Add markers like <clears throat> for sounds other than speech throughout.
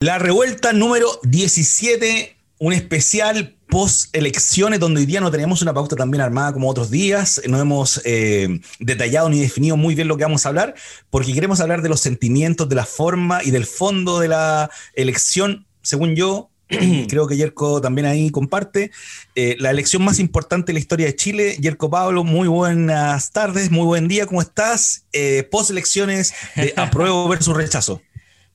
La revuelta número 17, un especial post elecciones donde hoy día no tenemos una pauta tan bien armada como otros días, no hemos eh, detallado ni definido muy bien lo que vamos a hablar, porque queremos hablar de los sentimientos, de la forma y del fondo de la elección, según yo, <clears throat> creo que Yerko también ahí comparte, eh, la elección más importante en la historia de Chile. Yerko Pablo, muy buenas tardes, muy buen día, ¿cómo estás? Eh, post elecciones de <laughs> apruebo versus rechazo.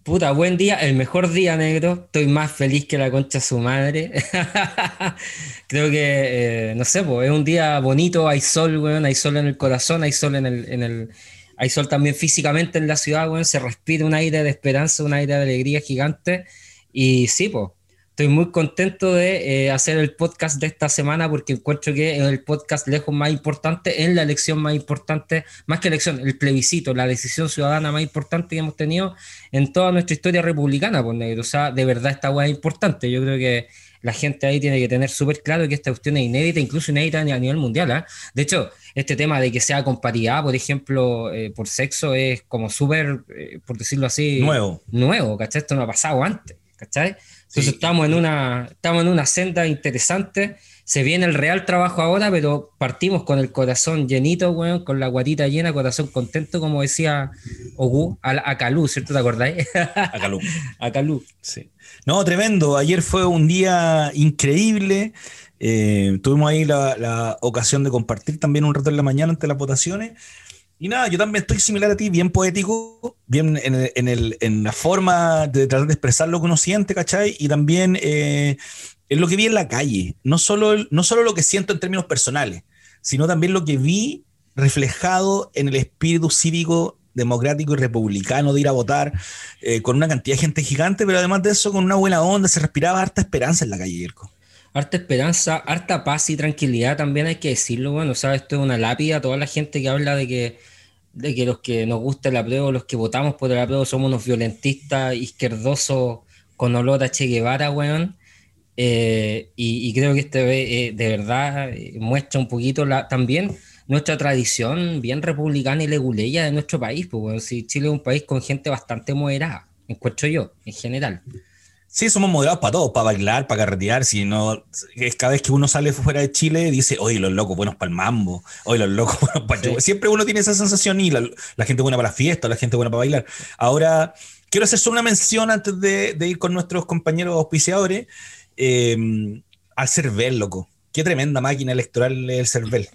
Puta, buen día, el mejor día, negro. Estoy más feliz que la concha su madre. <laughs> Creo que, eh, no sé, es un día bonito, hay sol, weón, hay sol en el corazón, hay sol en el, en el, hay sol también físicamente en la ciudad, weón, se respira un aire de esperanza, un aire de alegría gigante. Y sí, pues, Estoy muy contento de eh, hacer el podcast de esta semana porque encuentro que es el podcast lejos más importante, en la elección más importante, más que elección, el plebiscito, la decisión ciudadana más importante que hemos tenido en toda nuestra historia republicana, por pues, negro. O sea, de verdad esta hueá es importante. Yo creo que la gente ahí tiene que tener súper claro que esta cuestión es inédita, incluso inédita a nivel mundial. ¿ah? De hecho, este tema de que sea con paridad, por ejemplo, eh, por sexo, es como súper, eh, por decirlo así, nuevo. Nuevo, ¿cachai? Esto no ha pasado antes, ¿cachai? Entonces estamos, en una, estamos en una senda interesante. Se viene el real trabajo ahora, pero partimos con el corazón llenito, weón, con la guatita llena, corazón contento, como decía Ogu, a, Calú, ¿cierto? ¿Te acordáis? <laughs> A Calú. a Calú. Sí. No, tremendo. Ayer fue un día increíble. Eh, tuvimos ahí la, la, ocasión de compartir también un rato en la mañana ante las votaciones. Y nada, yo también estoy similar a ti, bien poético, bien en, el, en, la forma de tratar de expresar lo que uno siente, ¿cachai? Y también eh, en lo que vi en la calle, no solo, no solo lo que siento en términos personales, sino también lo que vi reflejado en el espíritu cívico democrático y republicano de ir a votar, eh, con una cantidad de gente gigante, pero además de eso, con una buena onda, se respiraba harta esperanza en la calle, Irko harta esperanza, harta paz y tranquilidad también hay que decirlo, bueno, sabes, esto es una lápida, toda la gente que habla de que de que los que nos gusta el apruebo, los que votamos por el apruebo, somos unos violentistas izquierdosos con olor a Che Guevara, weón. Eh, y, creo que este eh, de verdad eh, muestra un poquito la, también nuestra tradición bien republicana y leguleya de nuestro país. Pues, si Chile es un país con gente bastante moderada, encuentro yo, en general. Sí, somos moderados para todo, para bailar, para carretear. Si no, es cada vez que uno sale fuera de Chile, dice, oye, los locos buenos para el mambo, oye, los locos <laughs> buenos para el Siempre uno tiene esa sensación y la, gente buena para la fiesta, la gente buena para bailar. Ahora, quiero hacer solo una mención antes de, ir con nuestros compañeros auspiciadores eh, al CERVEL, loco. Qué tremenda máquina electoral el CERVEL.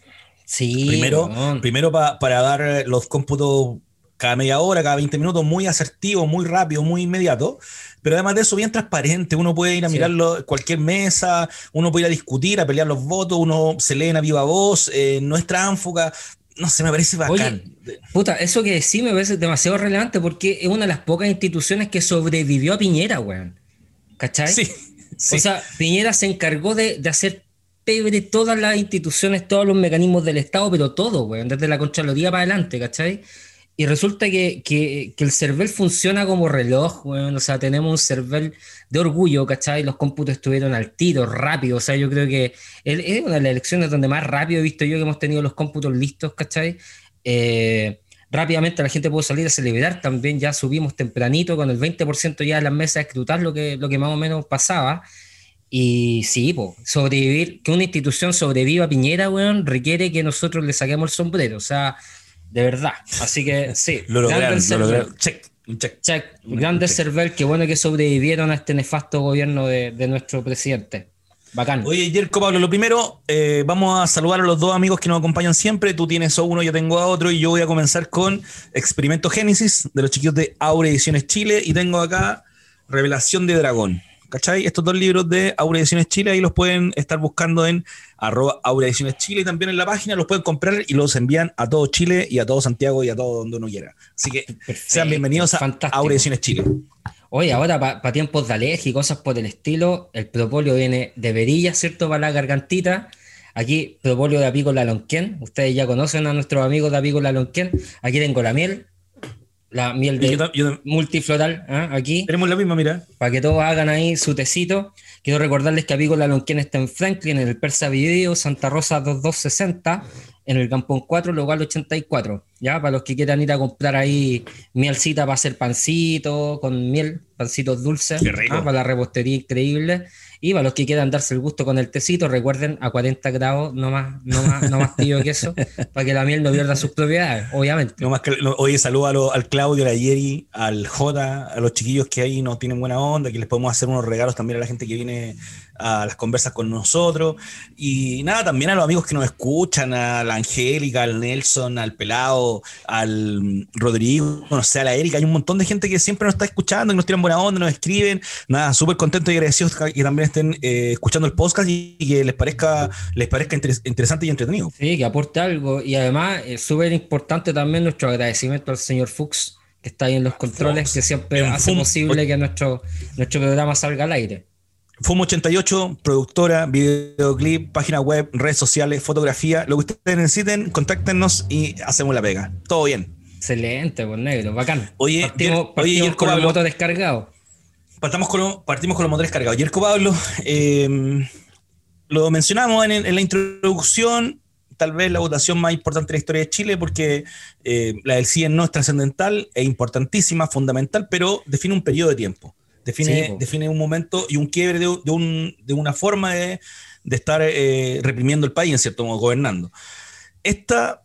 Sí. Primero, primero para dar los cómputos cada media hora, cada 20 minutos, muy asertivo, muy rápido, muy inmediato pero además de eso, bien transparente. Uno puede ir a mirarlo en cualquier mesa, uno puede ir a discutir, a pelear los votos, uno se lee en a viva voz, eh, no es tránfuga. No sé, me parece bacán. puta, eso que sí me parece demasiado relevante porque es una de las pocas instituciones que sobrevivió a Piñera, weón. ¿Cachai? Sí. O sea, Piñera se encargó de, de hacer pebre todas las instituciones, todos los mecanismos del Estado, pero todo, weón, desde la Contraloría para adelante, ¿cachai? Y resulta que, que, que, el CERVEL funciona como reloj, bueno, o sea, tenemos un CERVEL de orgullo, ¿cachai? Los cómputos estuvieron al tiro, rápido, o sea, yo creo que es una de las elecciones donde más rápido he visto yo que hemos tenido los cómputos listos, ¿cachai? Eh, rápidamente la gente pudo salir a celebrar, también ya subimos tempranito con el 20% ya de las mesas a escrutar lo que, lo que más o menos pasaba. Y sí, po, sobrevivir, que una institución sobreviva a Piñera, weón, requiere que nosotros le saquemos el sombrero, o sea de verdad. Así que <laughs> sí. lo lograron, lo Check. Check. check. Grandes Cervel, qué bueno que sobrevivieron a este nefasto gobierno de, nuestro presidente. Bacán. Oye, Jerko Pablo, lo primero, eh, vamos a saludar a los dos amigos que nos acompañan siempre. Tú tienes a uno, yo tengo a otro, y yo voy a comenzar con Experimento Génesis de los chiquillos de Aure Ediciones Chile. Y tengo acá Revelación de Dragón. ¿Cachai? Estos dos libros de Aura Ediciones Chile, ahí los pueden estar buscando en arroba Aura Ediciones Chile y también en la página los pueden comprar y los envían a todo Chile y a todo Santiago y a todo donde uno quiera. Así que sean bienvenidos a Aura Ediciones Chile. Oye, ahora para tiempos de alergia y cosas por el estilo, el propóleo viene de verilla, ¿cierto? Para la gargantita. Aquí, propóleo de apícola lonquén. Ustedes ya conocen a nuestros amigos de apícola lonquén. Aquí tengo la miel, la miel de multifloral ¿ah? aquí. Tenemos la misma, mira. Para que todos hagan ahí su tecito. Quiero recordarles que Apícola Lonquén está en Franklin, en el Persa Video, Santa Rosa 2260, en el Campón 4, local 84. ya para los que quieran ir a comprar ahí mielcita para hacer pancito, con miel, pancitos dulces, ¿ah? para la repostería increíble. Y para los que quieran darse el gusto con el tecito, recuerden a 40 grados, no más, no más, no más pillo que eso, <laughs> para que la miel no pierda sus propiedades, obviamente. No más que, oye, saludo al Claudio, a la Yeri, al J, a los chiquillos que ahí nos tienen buena onda, que les podemos hacer unos regalos también a la gente que viene a las conversas con nosotros. Y nada, también a los amigos que nos escuchan, a la Angélica, al Nelson, al Pelado, al Rodrigo, no sé, a la Erika. Hay un montón de gente que siempre nos está escuchando, que nos tiran buena onda, nos escriben. Nada, súper contentos y agradecidos que también estén eh, escuchando el podcast y, que les parezca, les parezca interesante y entretenido. Sí, que aporte algo. Y además, es súper importante también nuestro agradecimiento al señor Fuchs, que está ahí en los controles, que siempre hace posible que nuestro, nuestro programa salga al aire. FUM88, productora, videoclip, página web, redes sociales, fotografía, lo que ustedes necesiten, contáctenos y hacemos la pega. Todo bien. Excelente, pues negro, bacán. Oye, partimos, oye, con motor descargado. Partamos con partimos con los motores cargados. Yerko Pablo, em, lo mencionamos en, la introducción, tal vez la votación más importante de la historia de Chile, porque eh, la del CIE no es trascendental, es importantísima, fundamental, pero define un periodo de tiempo. Define, define un momento y un quiebre de, un, de una forma de, de estar eh, reprimiendo el país, en cierto modo, gobernando. Esta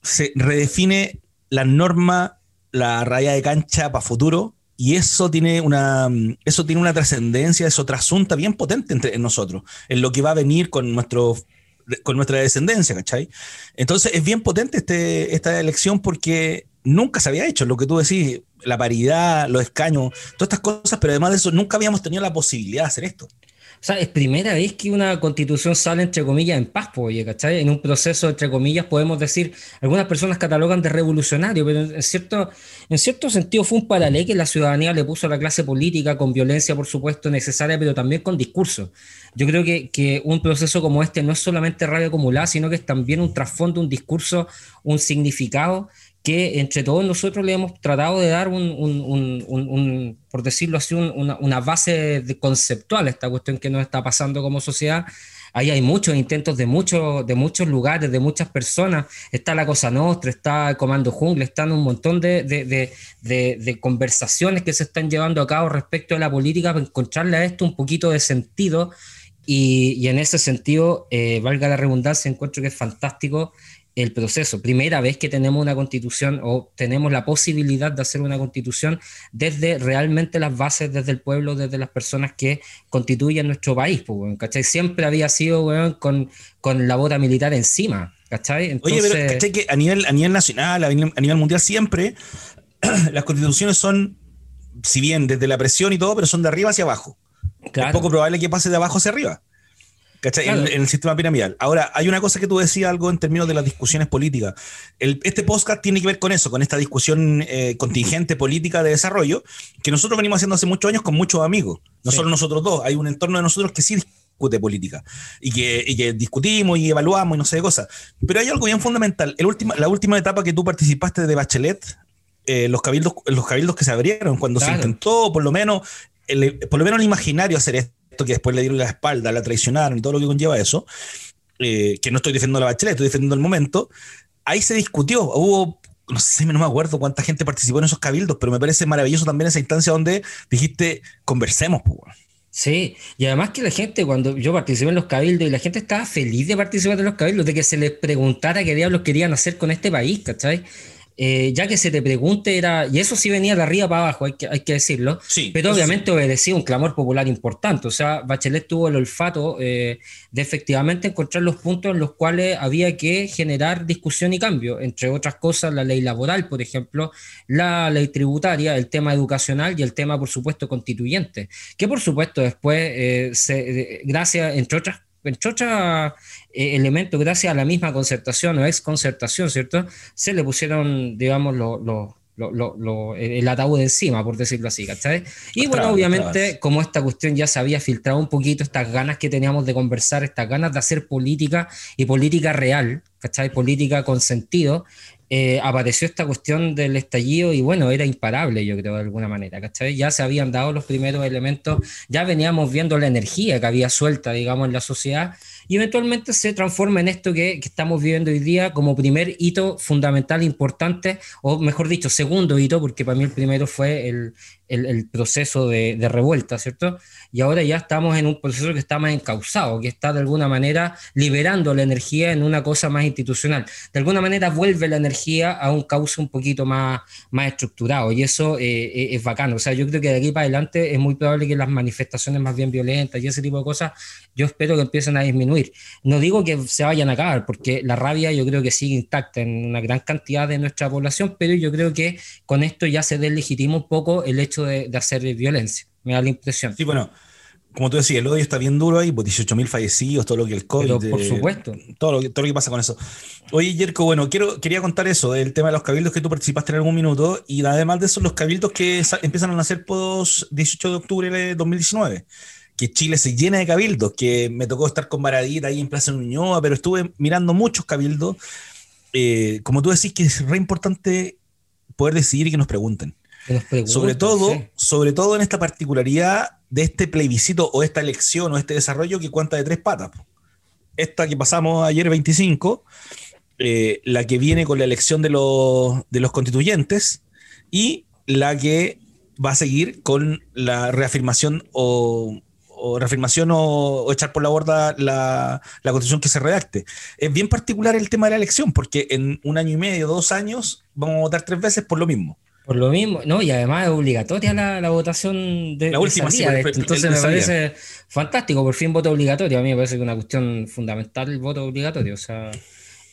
se redefine la norma, la raya de cancha para futuro, y eso tiene una, eso tiene una trascendencia, eso trasunta bien potente entre, en nosotros, en lo que va a venir con, nuestro, con nuestra descendencia, ¿cachai? Entonces es bien potente este, esta elección porque nunca se había hecho, lo que tú decís, la paridad, los escaños, todas estas cosas, pero además de eso, nunca habíamos tenido la posibilidad de hacer esto. O sea, es primera vez que una constitución sale, entre comillas, en paz, oye, ¿cachai? En un proceso, entre comillas, podemos decir, algunas personas catalogan de revolucionario, pero en cierto, en cierto sentido fue un paralelo que la ciudadanía le puso a la clase política, con violencia, por supuesto, necesaria, pero también con discurso. Yo creo que, que un proceso como este no es solamente rabia acumulada, sino que es también un trasfondo, un discurso, un significado que entre todos nosotros le hemos tratado de dar un, por decirlo así, una, base conceptual a esta cuestión que nos está pasando como sociedad. Ahí hay muchos intentos de, muchos de muchos lugares, de muchas personas. Está la Cosa Nostra, está el Comando Jungle, están un montón de, de, conversaciones que se están llevando a cabo respecto a la política para encontrarle a esto un poquito de sentido. Y, en ese sentido, eh, valga la redundancia, encuentro que es fantástico el proceso. Primera vez que tenemos una constitución o tenemos la posibilidad de hacer una constitución desde realmente las bases, desde el pueblo, desde las personas que constituyen nuestro país. Pues, ¿cachai? Siempre había sido con, con la bota militar encima. ¿cachai? Oye, pero ¿cachai que a nivel, a nivel nacional, a nivel, mundial, siempre <clears throat> las constituciones son, si bien desde la presión y todo, pero son de arriba hacia abajo. Es poco probable que pase de abajo hacia arriba. En, el sistema piramidal. Ahora, hay una cosa que tú decías algo en términos de las discusiones políticas. este podcast tiene que ver con eso, con esta discusión eh, contingente política de desarrollo que nosotros venimos haciendo hace muchos años con muchos amigos. No solo nosotros dos, hay un entorno de nosotros que sí discute política y que, discutimos y evaluamos y no sé de cosas. Pero hay algo bien fundamental. El la última etapa que tú participaste de Bachelet, eh, los, cabildos, los cabildos que se abrieron, cuando se intentó por lo menos, por lo menos el imaginario hacer esto que después le dieron la espalda, la traicionaron y todo lo que conlleva eso, eh, que no estoy defendiendo la bachelet, estoy defendiendo el momento, ahí se discutió, hubo, no sé, no me acuerdo cuánta gente participó en esos cabildos, pero me parece maravilloso también esa instancia donde dijiste, conversemos, pues. Sí, y además que la gente, cuando yo participé en los cabildos, y la gente estaba feliz de participar en los cabildos, de que se les preguntara qué diablos querían hacer con este país, ¿cachai? Eh, ya que se te pregunte, era, y eso sí venía de arriba para abajo, hay que, hay que decirlo, pero obviamente obedecía un clamor popular importante, o sea, Bachelet tuvo el olfato eh, de efectivamente encontrar los puntos en los cuales había que generar discusión y cambio, entre otras cosas la ley laboral, por ejemplo, la ley tributaria, el tema educacional y el tema, por supuesto, constituyente, que por supuesto después, eh, se, gracias, entre otras entre otros eh, elementos, gracias a la misma concertación o ex concertación, ¿cierto? Se le pusieron, digamos, el ataúd encima, por decirlo así, ¿cachai? Y bueno, obviamente, como esta cuestión ya se había filtrado un poquito, estas ganas que teníamos de conversar, estas ganas de hacer política y política real, ¿cachai? Política con sentido, eh, apareció esta cuestión del estallido y bueno, era imparable, yo creo, de alguna manera, ¿cachai? Ya se habían dado los primeros elementos, ya veníamos viendo la energía que había suelta, digamos, en la sociedad y eventualmente se transforma en esto que, que estamos viviendo hoy día como primer hito fundamental, importante, o mejor dicho, segundo hito, porque para mí el primero fue el, el, proceso de, de, revuelta, ¿cierto? Y ahora ya estamos en un proceso que está más encausado, que está de alguna manera liberando la energía en una cosa más institucional. De alguna manera vuelve la energía a un cauce un poquito más, más estructurado y eso eh, eh, es bacano. O sea, yo creo que de aquí para adelante es muy probable que las manifestaciones más bien violentas y ese tipo de cosas, yo espero que empiecen a disminuir. No digo que se vayan a acabar, porque la rabia yo creo que sigue intacta en una gran cantidad de nuestra población, pero yo creo que con esto ya se deslegitima un poco el hecho de, hacer violencia, me da la impresión. Sí, bueno, como tú decías, el odio está bien duro ahí, pues 18.000 fallecidos, todo lo que el COVID. por supuesto. todo, lo, todo lo que pasa con eso. Oye, Jerko, bueno, quiero, quería contar eso, del tema de los cabildos que tú participaste en algún minuto, y además de eso, los cabildos que empiezan a nacer post 18 de octubre de 2019 que Chile se llena de cabildos, que me tocó estar con Baradita ahí en Plaza Ñuñoa, pero estuve mirando muchos cabildos. Eh, como tú decís, que es re importante poder decidir y que nos pregunten sobre todo, sobre todo en esta particularidad de este plebiscito o esta elección o este desarrollo que cuenta de tres patas. Esta que pasamos ayer 25, eh, la que viene con la elección de los, de los constituyentes y la que va a seguir con la reafirmación o, reafirmación o, echar por la borda la, la, constitución que se redacte. Es bien particular el tema de la elección, porque en un año y medio, dos años, vamos a votar tres veces por lo mismo. Por lo mismo, no, y además es obligatoria la, votación de la última. Sí, entonces me parece fantástico, por fin voto obligatorio. A mí me parece que es una cuestión fundamental el voto obligatorio. O sea,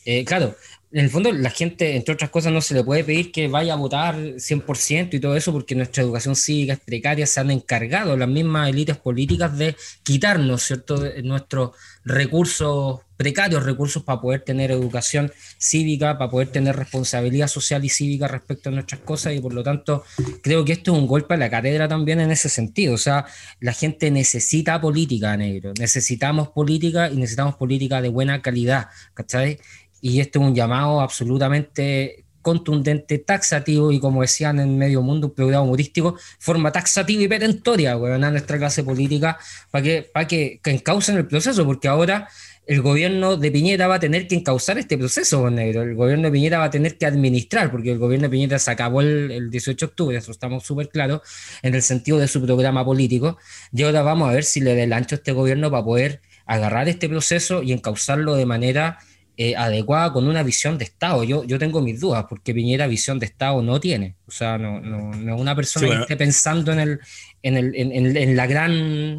eh, claro, en el fondo la gente, entre otras cosas, no se le puede pedir que vaya a votar 100% y todo eso porque nuestra educación cívica es precaria, se han encargado las mismas élites políticas de quitarnos, ¿cierto?, nuestros recursos precarios recursos para poder tener educación cívica, para poder tener responsabilidad social y cívica respecto a nuestras cosas y por lo tanto creo que esto es un golpe a la cátedra también en ese sentido. O sea, la gente necesita política, negro. Necesitamos política y necesitamos política de buena calidad, ¿cachai? Y esto es un llamado absolutamente contundente, taxativo y como decían en medio mundo, un programa humorístico, forma taxativa y perentoria, weón, a nuestra clase política para que, para que, que encaucen el proceso, porque ahora el gobierno de Piñera va a tener que encauzar este proceso, negro. El gobierno de Piñera va a tener que administrar, porque el gobierno de Piñera se acabó el, 18 de octubre, eso estamos súper claros, en el sentido de su programa político. Y ahora vamos a ver si le da el ancho a este gobierno para poder agarrar este proceso y encauzarlo de manera eh, adecuada con una visión de Estado. Yo, yo tengo mis dudas, porque Piñera visión de Estado no tiene. O sea, no, no, una persona que esté pensando en, el, en, el, en, la gran,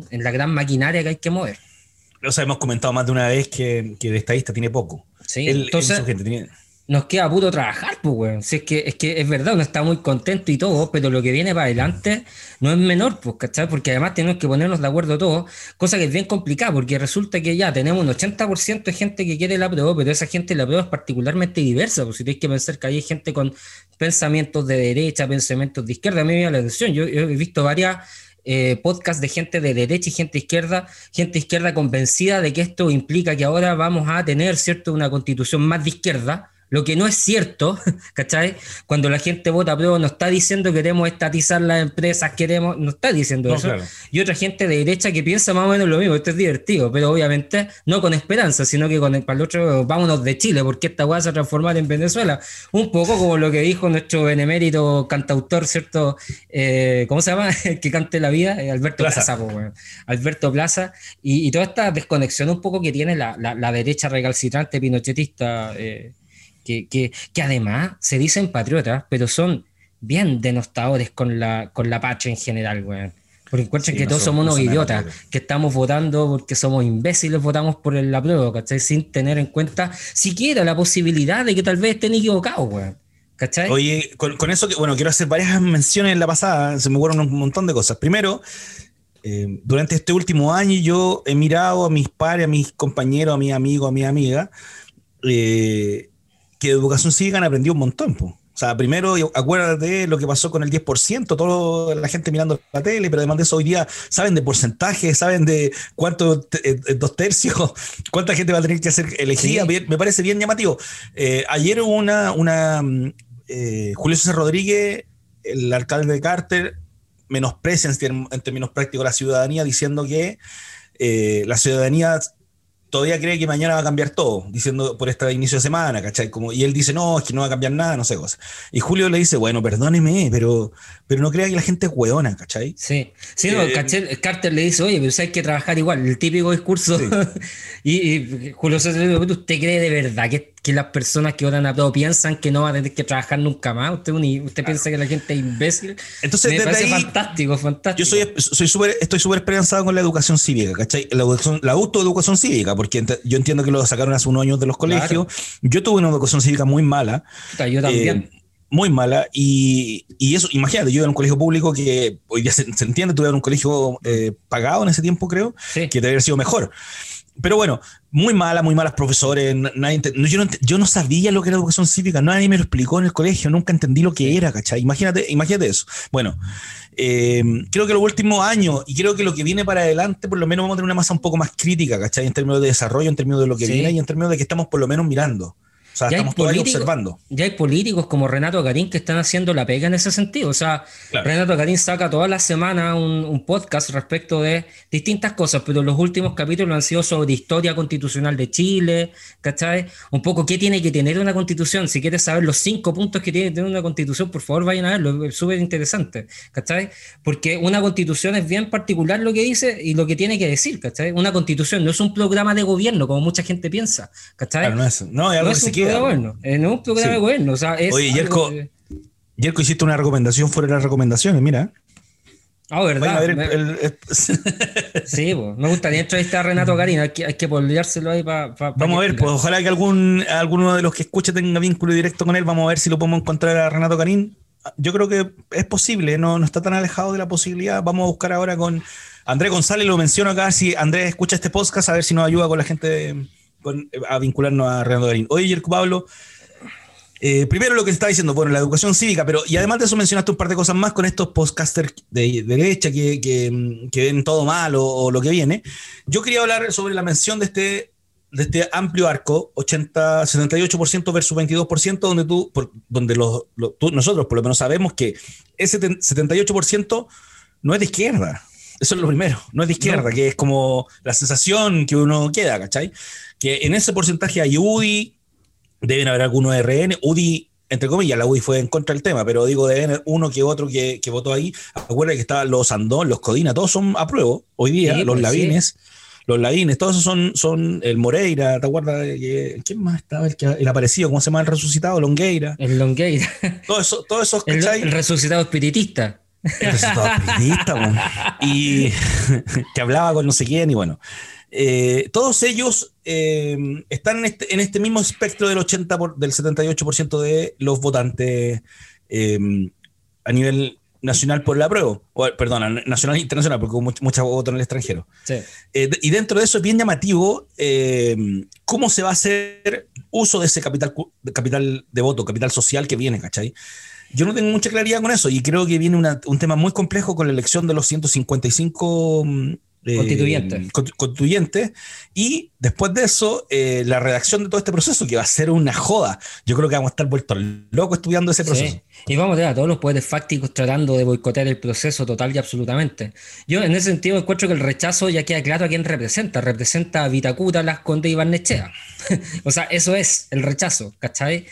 en la gran maquinaria que hay que mover o sea, hemos comentado más de una vez que, que de estadista tiene poco. Sí, entonces nos queda puro trabajar, pues, weón. Si es que, es que es verdad, uno está muy contento y todo, pero lo que viene para adelante no es menor, pues, ¿cachai? Porque además tenemos que ponernos de acuerdo todos, cosa que es bien complicada, porque resulta que ya tenemos un 80% de gente que quiere la prueba, pero esa gente la prueba es particularmente diversa, pues si tienes que pensar que hay gente con pensamientos de derecha, pensamientos de izquierda, a mí me da la atención. yo he visto varias eh, podcast de gente de derecha y gente izquierda, gente izquierda convencida de que esto implica que ahora vamos a tener, ¿cierto?, una constitución más de izquierda, lo que no es cierto, <laughs> ¿cachai? Cuando la gente vota prueba no está diciendo que queremos estatizar las empresas, queremos, no está diciendo eso. Y otra gente de derecha que piensa más o menos lo mismo, esto es divertido, pero obviamente no con esperanza, sino que con el, para el otro, vámonos de Chile, porque esta hueá se va a transformar en Venezuela. Un poco como lo que dijo nuestro benemérito cantautor, ¿cierto? Eh, ¿Cómo se llama? El <laughs> que cante la vida, eh, Alberto Plaza, Alberto Plaza, y, toda esta desconexión un poco que tiene la, la, derecha recalcitrante pinochetista. Eh, que, que, que además se dicen patriotas, pero son bien denostadores con la, con la patria en general, weón. Porque encuentran que todos somos unos idiotas, que estamos votando porque somos imbéciles, votamos por el apruebo, ¿cachai? Sin tener en cuenta siquiera la posibilidad de que tal vez estén equivocados, weón. ¿Cachai? Oye, con, con, eso, que, bueno, quiero hacer varias menciones en la pasada, se me ocurren un montón de cosas. Primero, eh, durante este último año yo he mirado a mis pares, a mis compañeros, a mis amigos, a mis amigas, eh, que de educación cívica han aprendido un montón. O sea, primero acuérdate lo que pasó con el 10%, toda la gente mirando la tele, pero además de eso hoy día saben de porcentaje, saben de cuánto, eh, eh, dos tercios, <laughs> cuánta gente va a tener que ser elegida. me parece bien llamativo. Eh, ayer hubo una, una Julio César Rodríguez, el alcalde de Carter, menosprecia en, en términos prácticos la ciudadanía diciendo que la ciudadanía todavía cree que mañana va a cambiar todo, diciendo por este inicio de semana, ¿cachai? Como, y él dice, no, es que no va a cambiar nada, no sé cosa. Y Julio le dice, bueno, perdóneme, pero, pero no crea que la gente es hueona, ¿cachai? Sí, sí, no, eh, Carter le dice, oye, pero hay que trabajar igual, el típico discurso. <laughs> y, Julio César, ¿usted cree de verdad que, que, las personas que votan a todo piensan que no va a tener que trabajar nunca más? ¿Usted, usted piensa que la gente es imbécil? Entonces, Me parece fantástico, fantástico. Yo soy, soy super, estoy súper esperanzado con la educación cívica, ¿cachai? La, educación, la autoeducación cívica, porque yo entiendo que lo sacaron hace unos años de los colegios. Yo tuve una educación cívica muy mala. Yo también. Eh, muy mala. Y, y, eso, imagínate, yo era en un colegio público que hoy día se, entiende, tuve en un colegio eh, pagado en ese tiempo, creo, que debe haber sido mejor. Pero bueno, muy mala, muy malas profesores. Nadie, yo, no, yo, no, sabía lo que era educación cívica, nadie me lo explicó en el colegio, nunca entendí lo que era, ¿cachai? Imagínate, imagínate eso. Bueno, eh, creo que los últimos años, y creo que lo que viene para adelante, por lo menos vamos a tener una masa un poco más crítica, ¿cachai? En términos de desarrollo, en términos de lo que viene y en términos de que estamos por lo menos mirando. O sea, estamos todavía observando. Ya hay políticos como Renato Garín que están haciendo la pega en ese sentido. O sea, Renato Garín saca toda la semana un, podcast respecto de distintas cosas, pero los últimos capítulos han sido sobre historia constitucional de Chile, ¿cachai? Un poco qué tiene que tener una constitución. Si quieres saber los cinco puntos que tiene que tener una constitución, por favor vayan a verlo, es súper interesante, ¿cachai? Porque una constitución es bien particular lo que dice y lo que tiene que decir, ¿cachai? Una constitución no es un programa de gobierno como mucha gente piensa, ¿cachai? no es, no, es algo que bueno, en un programa bueno. O sea, es Oye, Yerko, Yerko, hiciste una recomendación fuera de las recomendaciones, mira. Ah, verdad. <laughs> sí, pues, me gustaría entrevistar a Renato Garín, hay que, hay que ahí para. vamos a ver, pues ojalá que algún, alguno de los que escuche tenga vínculo directo con él, vamos a ver si lo podemos encontrar a Renato Garín. Yo creo que es posible, no, no está tan alejado de la posibilidad. Vamos a buscar ahora con Andrés González, lo menciono acá, si Andrés escucha este podcast, a ver si nos ayuda con la gente. De, a vincularnos a Renato Garín. Oye, Yerko Pablo, eh, primero lo que está diciendo, bueno, la educación cívica, pero y además de eso mencionaste un par de cosas más con estos podcasters de, derecha que, que, ven todo mal o, lo que viene. Yo quería hablar sobre la mención de este, de este amplio arco, 80, 78% versus 22%, donde tú, donde los, nosotros por lo menos sabemos que ese 78% no es de izquierda. Eso es lo primero, no es de izquierda, que es como la sensación que uno queda, ¿cachai? Que en ese porcentaje hay UDI, deben haber algunos RN, UDI, entre comillas, la UDI fue en contra del tema, pero digo, deben haber uno que otro que, que votó ahí. Acuérdate que estaban los Andón, los Codina, todos son a prueba hoy día, los pues, Lavines. Los Lavines, todos esos son, son el Moreira, ¿te acuerdas? ¿Quién más estaba? El, que, el aparecido, ¿cómo se llama? El resucitado, Longueira. El Longueira. Todos esos, todo esos el, el resucitado espiritista y <laughs> que hablaba con no sé quién y bueno. Eh, todos ellos eh, están en este, en este, mismo espectro del 80 del 78% de los votantes eh, a nivel nacional por la prueba, o, perdón, nacional e internacional, porque muchos votos en el extranjero. y dentro de eso es bien llamativo cómo se va a hacer uso de ese capital, capital de voto, capital social que viene, ¿cachai? Yo no tengo mucha claridad con eso y creo que viene un tema muy complejo con la elección de los 155 mm, eh, constituyentes. constituyentes. Y después de eso, eh, la redacción de todo este proceso, que va a ser una joda. Yo creo que vamos a estar vueltos locos estudiando ese proceso. Y vamos a ver a todos los poderes fácticos tratando de boicotear el proceso total y absolutamente. Yo en ese sentido encuentro que el rechazo ya queda claro a quién representa. Representa a Vitacura, Las Condes y Barnechea. <laughs> o sea, eso es el rechazo, ¿cachai?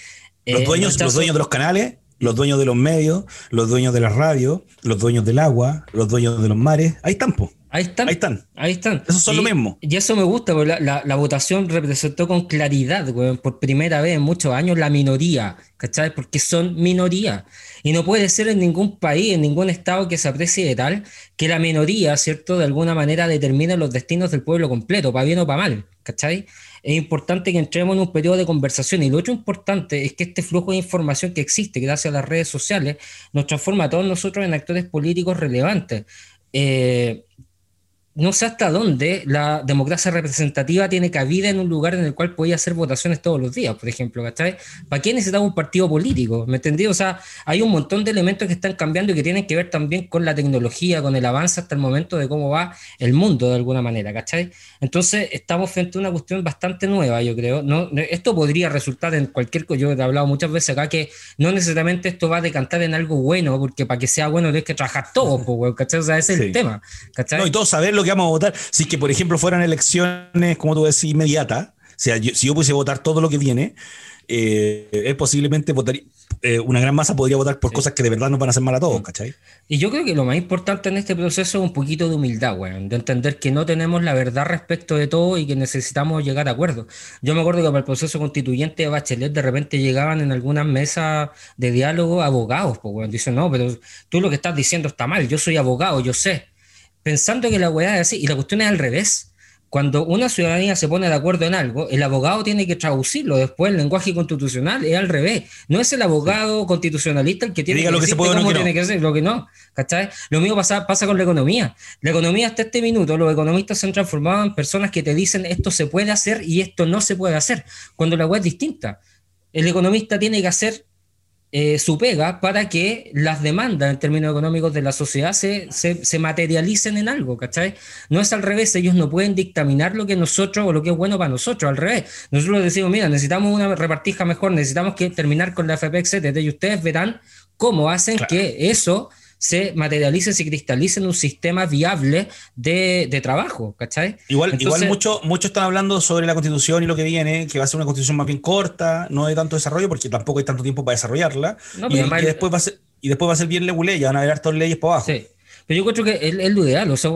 Los, dueños, los dueños de los canales los dueños de los medios, los dueños de la radio, los dueños del agua, los dueños de los mares, ahí están, po. Ahí están. Ahí están. Ahí están. Eso son lo mismo. Y eso me gusta, porque la, votación representó con claridad, güey, por primera vez en muchos años, la minoría, ¿cachai? Porque son minoría. Y no puede ser en ningún país, en ningún estado que se aprecie de tal, que la minoría, ¿cierto? De alguna manera determine los destinos del pueblo completo, para bien o para mal, ¿cachai? es importante que entremos en un periodo de conversación. Y lo otro importante es que este flujo de información que existe gracias a las redes sociales nos transforma a todos nosotros en actores políticos relevantes. Eh, no sé hasta dónde la democracia representativa tiene cabida en un lugar en el cual podía hacer votaciones todos los días, por ejemplo, ¿cachai? ¿Para qué necesitamos un partido político? ¿Me entendí? O sea, hay un montón de elementos que están cambiando y que tienen que ver también con la tecnología, con el avance hasta el momento de cómo va el mundo de alguna manera, ¿cachai? Entonces, estamos frente a una cuestión bastante nueva, yo creo. No, esto podría resultar en cualquier cosa, yo he hablado muchas veces acá que no necesariamente esto va a decantar en algo bueno, porque para que sea bueno tienes que trabajar todo, ¿cachai? O sea, ese es el tema, ¿cachai? No, y todos saber lo que vamos a votar? Si es que, por ejemplo, fueran elecciones, como tú decís, inmediatas, o sea, si yo pudiese votar todo lo que viene, eh, es posiblemente votaría, eh, una gran masa podría votar por cosas que de verdad nos van a hacer mal a todos, ¿cachai? Y yo creo que lo más importante en este proceso es un poquito de humildad, weón, de entender que no tenemos la verdad respecto de todo y que necesitamos llegar a acuerdos. Yo me acuerdo que para el proceso constituyente de Bachelet de repente llegaban en algunas mesas de diálogo abogados, pues, weón, dicen, no, pero tú lo que estás diciendo está mal, yo soy abogado, yo sé. Pensando que la weá es así, y la cuestión es al revés cuando una ciudadanía se pone de acuerdo en algo, el abogado tiene que traducirlo después el lenguaje constitucional, es al revés. No es el abogado constitucionalista el que tiene que, lo que se puede, cómo no, tiene que ser, lo que no. ¿cachai? Lo mismo pasa, pasa con la economía. La economía hasta este minuto, los economistas se han transformado en personas que te dicen esto se puede hacer y esto no se puede hacer, cuando la web es distinta. El economista tiene que hacer eh, su pega para que las demandas en términos económicos de la sociedad se, se, materialicen en algo, ¿cachai? No es al revés, ellos no pueden dictaminar lo que nosotros o lo que es bueno para nosotros, al revés. Nosotros decimos, mira, necesitamos una repartija mejor, necesitamos que terminar con la FP, etc. Y ustedes verán cómo hacen que eso se materialice, se cristalice en un sistema viable de, de trabajo, ¿cachai? Igual, igual muchos mucho están hablando sobre la constitución y lo que viene, que va a ser una constitución más bien corta, no de tanto desarrollo, porque tampoco hay tanto tiempo para desarrollarla, y, después va a ser, y después va a ser bien leguleya, van a haber todas leyes por abajo. Sí. Pero yo encuentro que es, es lo ideal, o sea,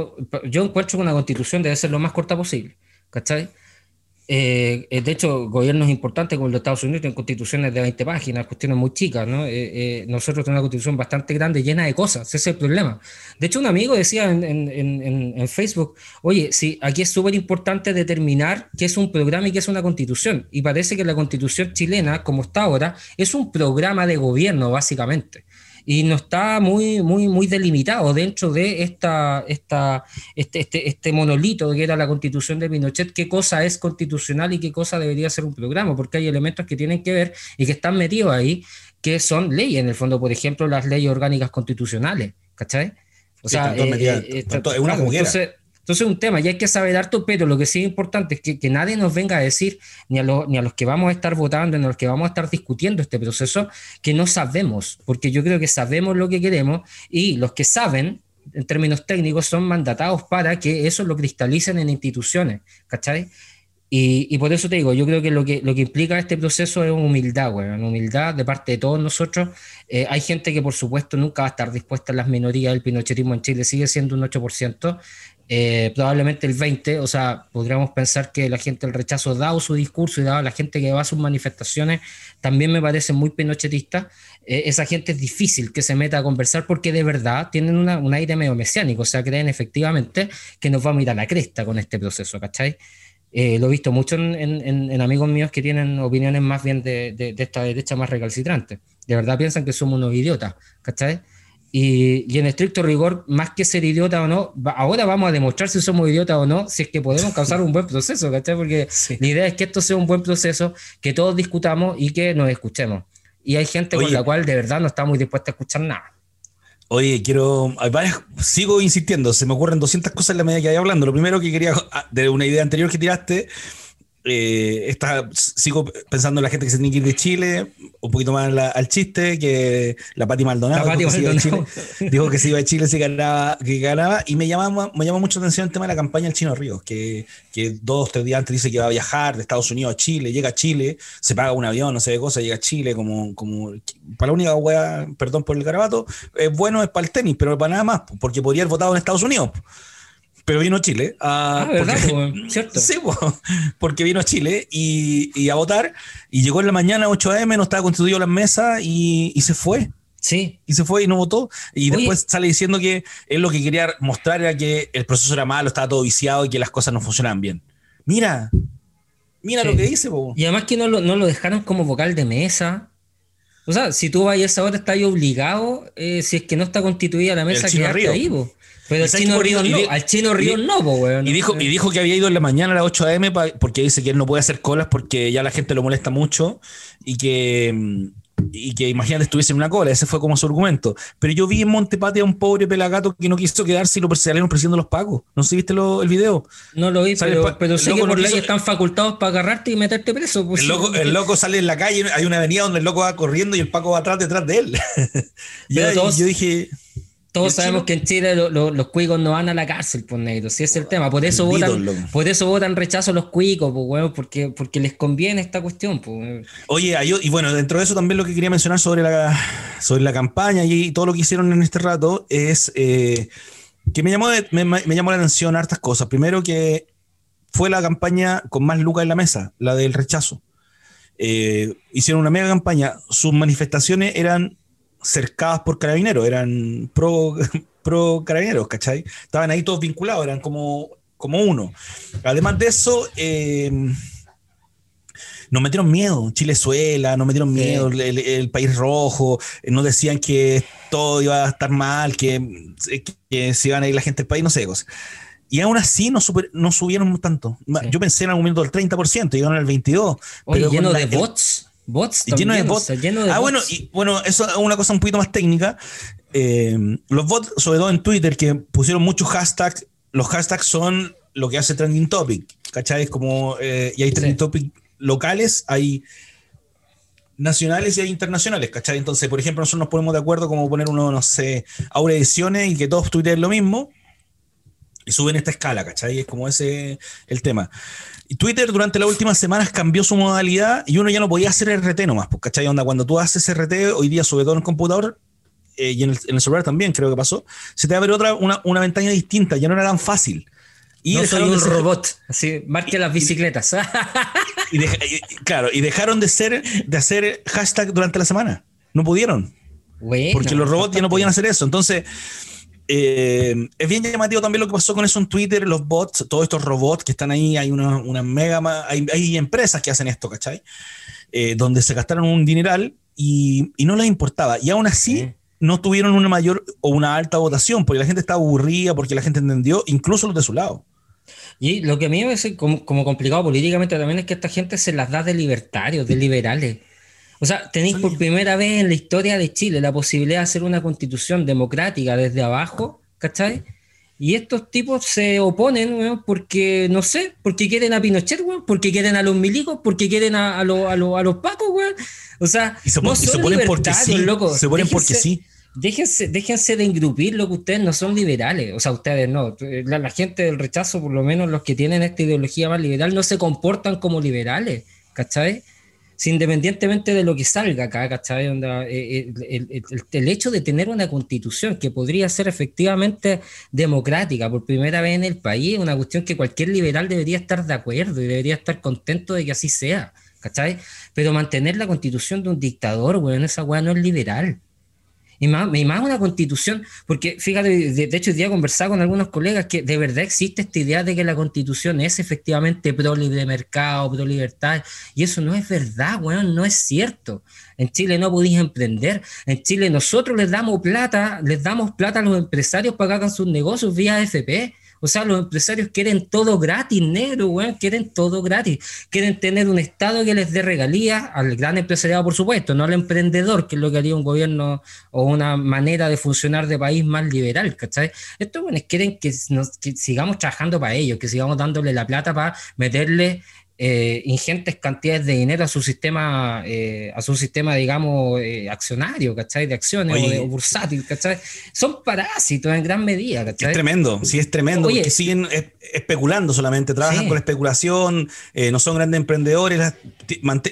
yo encuentro que una constitución debe ser lo más corta posible, ¿cachai? Eh, eh, de hecho, gobiernos importantes como los Estados Unidos tienen constituciones de 20 páginas, cuestiones muy chicas, ¿no? Eh, nosotros tenemos una constitución bastante grande, llena de cosas, ese es el problema. De hecho, un amigo decía en, en, en Facebook, oye, sí, aquí es súper importante determinar qué es un programa y qué es una constitución. Y parece que la constitución chilena, como está ahora, es un programa de gobierno, básicamente y no está muy, muy, muy delimitado dentro de esta, esta, este, este, este monolito que era la constitución de Pinochet, qué cosa es constitucional y qué cosa debería ser un programa, porque hay elementos que tienen que ver y que están metidos ahí, que son leyes, en el fondo, por ejemplo, las leyes orgánicas constitucionales, ¿cachai? O sea, es una juguera. Entonces es un tema y hay que saber harto, pero lo que sí es importante es que, que nadie nos venga a decir, ni a, ni a los que vamos a estar votando, ni a los que vamos a estar discutiendo este proceso, que no sabemos, porque yo creo que sabemos lo que queremos y los que saben, en términos técnicos, son mandatados para que eso lo cristalicen en instituciones, ¿cachai? Y, y, por eso te digo, yo creo que lo que, lo que implica este proceso es humildad, güey, humildad de parte de todos nosotros. Eh, hay gente que, por supuesto, nunca va a estar dispuesta a las minorías. El pinochetismo en Chile sigue siendo un 8%. Eh, probablemente el 20, o sea, podríamos pensar que la gente del rechazo, dado su discurso y dado la gente que va a sus manifestaciones, también me parece muy pinochetista. Eh, esa gente es difícil que se meta a conversar porque de verdad tienen una, un aire medio mesiánico, o sea, creen efectivamente que nos vamos a ir a la cresta con este proceso, ¿cachai? Eh, lo he visto mucho en, en, en, amigos míos que tienen opiniones más bien de, de, de esta derecha más recalcitrante. De verdad piensan que somos unos idiotas, ¿cachai? Y, en estricto rigor, más que ser idiota o no, ahora vamos a demostrar si somos idiotas o no, si es que podemos causar un buen proceso, ¿cachai? Porque <laughs> la idea es que esto sea un buen proceso, que todos discutamos y que nos escuchemos. Y hay gente con la cual de verdad no está muy dispuesta a escuchar nada. Oye, quiero. sigo insistiendo, se me ocurren 200 cosas en la medida que hay hablando. Lo primero que quería, ah, de una idea anterior que tiraste, eh, sigo pensando en la gente que se tiene que ir de Chile, un poquito más al chiste, que la Pati Maldonado, dijo, que se iba de Chile, se ganaba, que ganaba, y me llama, me llama mucho atención el tema de la campaña del Chino Ríos, que, que dos, tres días antes dice que va a viajar de Estados Unidos a Chile, llega a Chile, se paga un avión, no sé qué cosa, llega a Chile, como, como para la única wea, perdón por el garabato, es bueno es para el tenis, pero para nada más, porque podría haber votado en Estados Unidos pero vino a Chile. ah, ¿verdad? <laughs> ¿Cierto? Sí, porque vino a Chile y, a votar y llegó en la mañana a 8 a.m., no estaba constituido la mesa y, y, se fue. Sí. Y se fue y no votó. Y después sale diciendo que él lo que quería mostrar era que el proceso era malo, estaba todo viciado y que las cosas no funcionaban bien. Mira, mira lo que dice. Po. Y además que no lo, no lo dejaron como vocal de mesa. O sea, si tú vas a esa hora, estás obligado, eh, si es que no está constituida la mesa, quedarte ahí, po. Pero al chino, Río no, al chino Río no, Y dijo, y dijo que había ido en la mañana a las 8 a.m. porque dice que él no puede hacer colas porque ya la gente lo molesta mucho y que, y que imagínate estuviese en una cola. Ese fue como su argumento. Pero yo vi en Montepate a un pobre pelagato que no quiso quedarse y lo salieron persiguiendo los pagos. ¿No sé viste el video? No lo vi, pero, pero sé que por ley están facultados para agarrarte y meterte preso. Pues, el, loco, el, loco, sale en la calle, hay una avenida donde el loco va corriendo y el Paco va atrás detrás de él. <laughs> y yo dije Todos sabemos que en Chile los cuicos no van a la cárcel, por negro, si es el tema. Por eso votan, por eso votan rechazo los cuicos, pues, porque, porque les conviene esta cuestión. Pues. Oye, y bueno, dentro de eso también lo que quería mencionar sobre la, sobre la campaña y todo lo que hicieron en este rato es eh, que me llamó, me, me llamó la atención hartas cosas. Primero que fue la campaña con más lucas en la mesa, la del rechazo. Eh, hicieron una mega campaña. Sus manifestaciones eran cercadas por carabineros, eran pro, <laughs> pro carabineros, ¿cachai? Estaban ahí todos vinculados, eran como, como uno. Además de eso, eh, nos metieron miedo, Chilezuela, nos metieron miedo, el, país rojo, eh, nos decían que todo iba a estar mal, que, que, se iban a ir la gente del país, no sé, cosas. Y aún así no, no subieron tanto. Yo pensé en algún momento del 30%, llegaron al 22%. pero lleno de bots. Bots lleno de bots. ah, bueno, y bueno, eso es una cosa un poquito más técnica. Eh, los bots, sobre todo en Twitter, que pusieron muchos hashtags, los hashtags son lo que hace Trending Topic, ¿cachai? Es como, eh, y hay Trending Topic locales, hay nacionales y hay internacionales, ¿cachai? Entonces, por ejemplo, nosotros nos ponemos de acuerdo como poner uno, no sé, Aura Ediciones y que todos tuiteen lo mismo y suben esta escala, ¿cachai? Es como ese el tema. Y Twitter durante las últimas semanas cambió su modalidad y uno ya no podía hacer RT nomás, pues, ¿cachai? Onda, cuando tú haces RT, hoy día, sobre todo en el computador, eh, y en el, celular también, creo que pasó, se te va a ver otra, una, una ventana distinta, ya no era tan fácil. Y no soy un robot, así, marque las bicicletas. <laughs> y, claro, y dejaron de, ser, de hacer hashtag durante la semana. No pudieron. porque los robots ya no podían hacer eso. Entonces, eh, es bien llamativo también lo que pasó con eso en Twitter, los bots, todos estos robots que están ahí, hay una, una mega, hay, hay, empresas que hacen esto, ¿cachai? Eh, donde se gastaron un dineral y, y, no les importaba. Y aún así no tuvieron una mayor o una alta votación, porque la gente estaba aburrida, porque la gente entendió, incluso los de su lado. Y lo que a mí me parece como, como complicado políticamente también es que esta gente se las da de libertarios, de liberales. O sea, tenéis por primera vez en la historia de Chile la posibilidad de hacer una constitución democrática desde abajo, ¿cachai? Y estos tipos se oponen, porque, no sé, porque quieren a Pinochet, weón, porque quieren a los milicos, porque quieren a, a, a, a los pacos, weón. O sea, se, no son se ponen porque sí, loco. Se ponen porque sí. Déjense, déjense de engrupir lo que ustedes no son liberales. O sea, ustedes no. La, la, gente del rechazo, por lo menos los que tienen esta ideología más liberal, no se comportan como liberales, ¿cachai? Independientemente de lo que salga acá, ¿cachai? Eh, eh, el, hecho de tener una constitución que podría ser efectivamente democrática por primera vez en el país una cuestión que cualquier liberal debería estar de acuerdo y debería estar contento de que así sea, ¿cachai? Pero mantener la constitución de un dictador, bueno, esa weá no es liberal. Y más, una constitución, porque fíjate, de, hecho, hoy día conversaba con algunos colegas que de verdad existe esta idea de que la constitución es efectivamente pro libre mercado, pro libertad, y eso no es verdad, weón, no es cierto. En Chile no podéis emprender. En Chile nosotros les damos plata, les damos plata a los empresarios para que hagan sus negocios vía FP o sea, los empresarios quieren todo gratis, negro, weón, quieren todo gratis. Quieren tener un Estado que les dé regalías al gran empresariado, por supuesto, no al emprendedor, que es lo que haría un gobierno o una manera de funcionar de país más liberal, ¿cachai? Estos weones quieren que, que sigamos trabajando para ellos, que sigamos dándole la plata para meterle eh, ingentes cantidades de dinero a su sistema, eh, a su sistema, digamos, eh, accionario, ¿cachai? De acciones o, bursátil, ¿cachai? Son parásitos en gran medida, ¿cachai? Es tremendo, sí, es tremendo, porque siguen especulando solamente, trabajan con especulación, no son grandes emprendedores,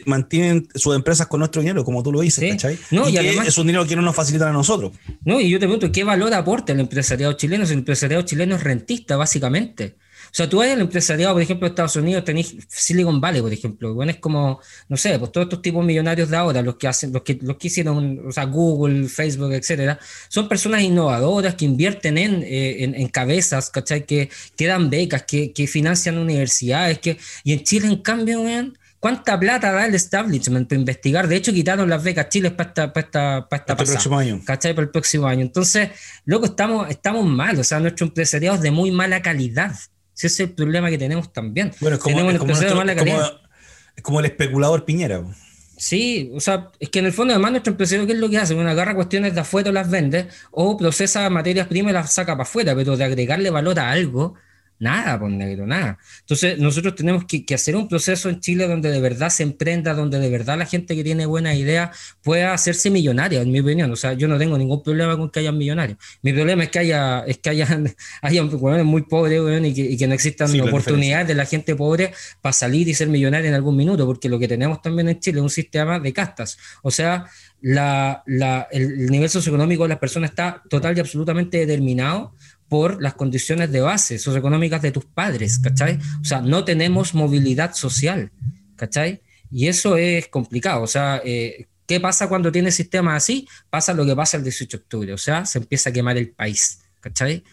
mantienen sus empresas con nuestro dinero, como tú lo dices, ¿cachai? No, y, además, es un dinero que no nos facilitan a nosotros. No, y yo te pregunto, ¿qué valor aporta el empresariado chileno? el empresariado chileno es rentista, básicamente. O sea, tú vas al empresariado, por ejemplo, de Estados Unidos, tenés Silicon Valley, por ejemplo. Bueno, es como, no sé, pues todos estos tipos millonarios de ahora, los que hacen, los que, los que hicieron, o sea, Google, Facebook, etcétera, son personas innovadoras que invierten en, eh, en, cabezas, ¿cachai? Que, que dan becas, que, que, financian universidades, que, y en Chile, en cambio, vean, ¿Cuánta plata da el establishment para investigar? De hecho, quitaron las becas Chile para esta, para esta, para esta el próximo año. ¿Cachai? Para el próximo año. Entonces, loco, estamos, estamos mal. O sea, nuestro empresariado es de muy mala calidad. Si ese es el problema que tenemos también. Bueno, es como, el especulador Piñera. Sí, o sea, es que en el fondo además nuestro empresario, ¿qué es lo que hace? Bueno, agarra cuestiones de afuera, las vende, o procesa materias primas y las saca para afuera, pero de agregarle valor a algo, Nada, por negro, nada. Entonces, nosotros tenemos que, hacer un proceso en Chile donde de verdad se emprenda, donde de verdad la gente que tiene buenas ideas pueda hacerse millonaria, en mi opinión. O sea, yo no tengo ningún problema con que haya millonarios. Mi problema es que haya, es que haya, <laughs> haya muy pobres y, que, no existan oportunidades de la gente pobre para salir y ser millonaria en algún minuto, porque lo que tenemos también en Chile es un sistema de castas. O sea, la, el nivel socioeconómico de las personas está total y absolutamente determinado por las condiciones de base socioeconómicas de tus padres, ¿cachai? O sea, no tenemos movilidad social, ¿cachai? Y eso es complicado, o sea, eh, ¿qué pasa cuando tienes sistemas así? Pasa lo que pasa el 18 de octubre, o sea, se empieza a quemar el país, ¿cachai?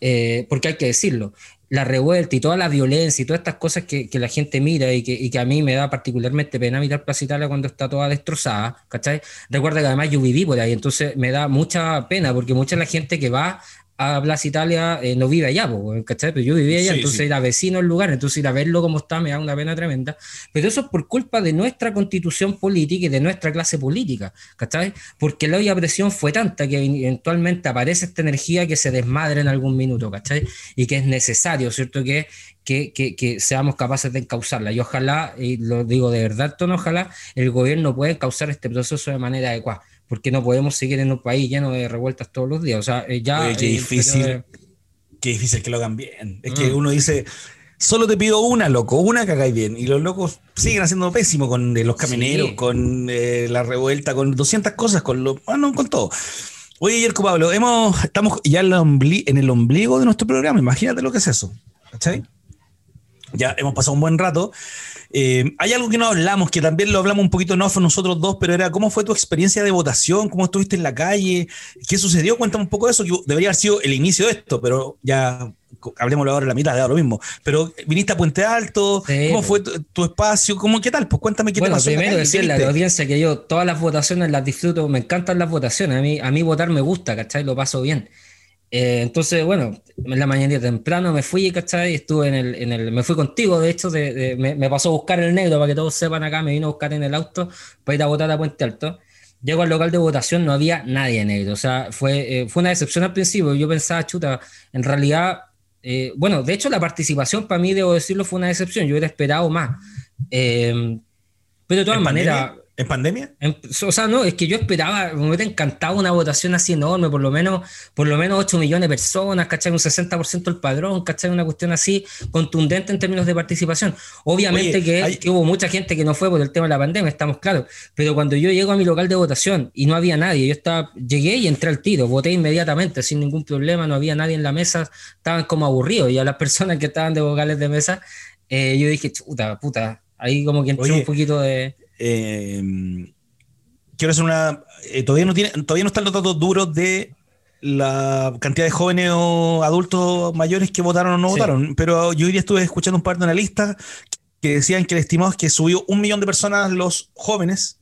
Eh, porque hay que decirlo, la revuelta y toda la violencia y todas estas cosas que, la gente mira y que, a mí me da particularmente pena mirar Plaza Italia cuando está toda destrozada, ¿cachai? Recuerda que además yo viví por ahí, entonces me da mucha pena porque mucha la gente que va a Plaza Italia eh, no vive allá, ¿cachai? Pero yo vivía allá, entonces era vecino el lugar, entonces ir a verlo como está me da una pena tremenda. Pero eso es por culpa de nuestra constitución política y de nuestra clase política, ¿cachai? Porque la olla presión fue tanta que eventualmente aparece esta energía que se desmadre en algún minuto, ¿cachai? Y que es necesario, ¿cierto? Que, que, que, que seamos capaces de encauzarla. Y ojalá, y lo digo de verdad, tono, ojalá el gobierno pueda encauzar este proceso de manera adecuada porque no podemos seguir en un país lleno de revueltas todos los días. O sea, eh, ya. qué difícil. Qué difícil que lo hagan bien. Es que mm. uno dice, solo te pido una, loco, una que hagáis bien. Y los locos siguen haciendo pésimo con los camioneros, con eh, la revuelta, con 200 cosas, con lo, bueno, con todo. Oye, Yerko Pablo, hemos, estamos ya en, en el ombligo de nuestro programa. Imagínate lo que es eso. ¿Cachai? Ya hemos pasado un buen rato. Eh, hay algo que no hablamos, que también lo hablamos un poquito en off nosotros dos, pero era cómo fue tu experiencia de votación, cómo estuviste en la calle, qué sucedió, cuéntame un poco de eso, que debería haber sido el inicio de esto, pero ya hablemos ahora de la mitad, de ahora lo mismo. Pero viniste a Puente Alto, ¿cómo fue tu, espacio? ¿Cómo, ¿Qué tal? Pues cuéntame qué bueno, te pasó. Primero decirle a la audiencia que yo todas las votaciones las disfruto, me encantan las votaciones, a mí, a mí votar me gusta, ¿cachai? Lo paso bien. Eh, entonces, bueno, en la mañana temprano me fui, ¿cachai? Estuve en el, en el me fui contigo, de hecho, me, pasó a buscar el negro para que todos sepan acá, me vino a buscar en el auto para ir a votar a Puente Alto. Llego al local de votación, no había nadie negro, o sea, fue, eh, fue una decepción al principio, yo pensaba, chuta, en realidad, eh, bueno, de hecho la participación para mí, debo decirlo, fue una decepción, yo hubiera esperado más. pero de todas maneras... ¿En pandemia? o sea, no, es que yo esperaba, me hubiera encantado una votación así enorme, por lo menos, por lo menos 8 millones de personas, ¿cachai? Un 60% del padrón, ¿cachai? Una cuestión así contundente en términos de participación. Obviamente que, hubo mucha gente que no fue por el tema de la pandemia, estamos claros, pero cuando yo llego a mi local de votación y no había nadie, yo estaba, llegué y entré al tiro, voté inmediatamente sin ningún problema, no había nadie en la mesa, estaban como aburridos y a las personas que estaban de vocales de mesa, eh, yo dije, puta, puta, ahí como que entró un poquito de eh, quiero hacer una. Eh, todavía, no tiene, todavía no están los datos duros de la cantidad de jóvenes o adultos mayores que votaron o no votaron, pero yo hoy día estuve escuchando un par de analistas que decían que el estimado es que subió un millón de personas los jóvenes,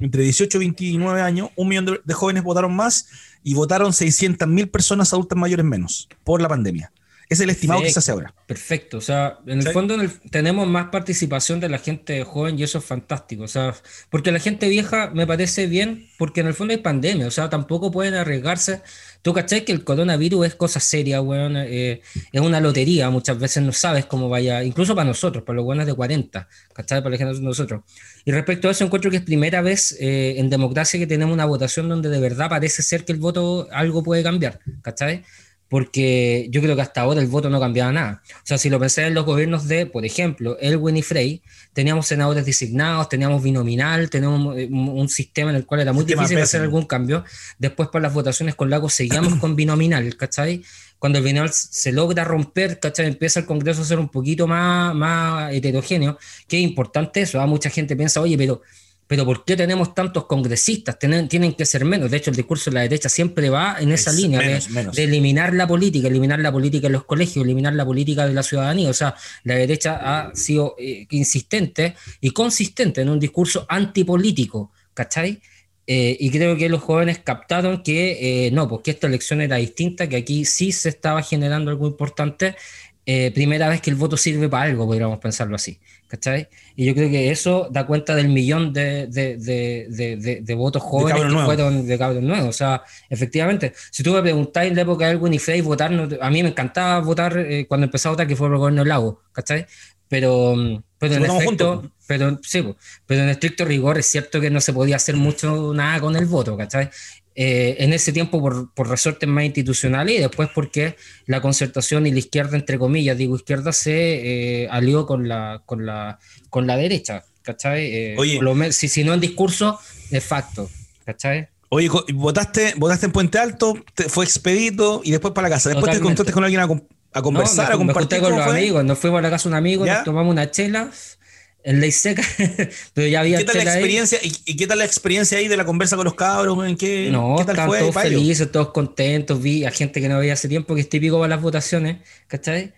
entre 18 y 29 años, un millón de, de jóvenes votaron más y votaron 600 mil personas adultas mayores menos por la pandemia. Es el estimado que se hace ahora. Perfecto. O sea, en el fondo tenemos más participación de la gente joven y eso es fantástico. O sea, porque la gente vieja me parece bien, porque en el fondo hay pandemia. O sea, tampoco pueden arriesgarse. Tú cachai que el coronavirus es cosa seria, weón. Eh, es una lotería. Muchas veces no sabes cómo vaya, incluso para nosotros, para los buenos de 40, ¿cachai? Para la gente de nosotros. Y respecto a eso, encuentro que es primera vez eh, en democracia que tenemos una votación donde de verdad parece ser que el voto algo puede cambiar, ¿cachai? Porque yo creo que hasta ahora el voto no cambiaba nada. O sea, si lo pensé en los gobiernos de, por ejemplo, Elwin y Frey, teníamos senadores designados, teníamos binominal, teníamos eh, un, sistema en el cual era muy difícil hacer algún cambio. Después, por las votaciones con Lagos, seguíamos con binominal, ¿cachai? Cuando el binominal se logra romper, ¿cachai? Empieza el Congreso a ser un poquito más, más heterogéneo, que es importante eso. ¿ah? Mucha gente piensa, oye, pero pero ¿por qué tenemos tantos congresistas? Tienen, tienen que ser menos. De hecho, el discurso de la derecha siempre va en esa línea de, eliminar la política, eliminar la política en los colegios, eliminar la política de la ciudadanía. O sea, la derecha ha sido eh, insistente y consistente en un discurso antipolítico, ¿cachai? Eh, y creo que los jóvenes captaron que eh, no, porque esta elección era distinta, que aquí sí se estaba generando algo importante eh, primera vez que el voto sirve para algo, podríamos pensarlo así, ¿cachai? Y yo creo que eso da cuenta del millón de, de, de, de votos jóvenes que fueron de cabros nuevos. O sea, efectivamente, si tú me preguntáis en la época de algún y votar, a mí me encantaba votar eh, cuando empecé a votar, que fue por el gobierno del lago, ¿cachai? Pero, pero en efecto, pero, sí, pero en estricto rigor es cierto que no se podía hacer mucho nada con el voto, ¿cachai? Eh, en ese tiempo por, por, resortes más institucionales y después porque la concertación y la izquierda, entre comillas, digo izquierda, se eh, alió con la, con, la, con la derecha, ¿cachai? Eh, Oye, si, si, no en discurso, de facto, ¿cachai? Oye, votaste, votaste en Puente Alto, fue expedito y después para la casa. Después te encontraste con alguien a, a conversar, a compartir. con los amigos, nos fuimos a la casa de un amigo, nos tomamos una chela en ley seca, <laughs> pero ya había. ¿Qué tal la experiencia? ¿Y, qué tal la experiencia ahí de la conversa con los cabros? ¿En qué, no, ¿qué tal fue, todos felices, todos contentos. Vi a gente que no veía hace tiempo, que es típico para las votaciones, ¿cachai?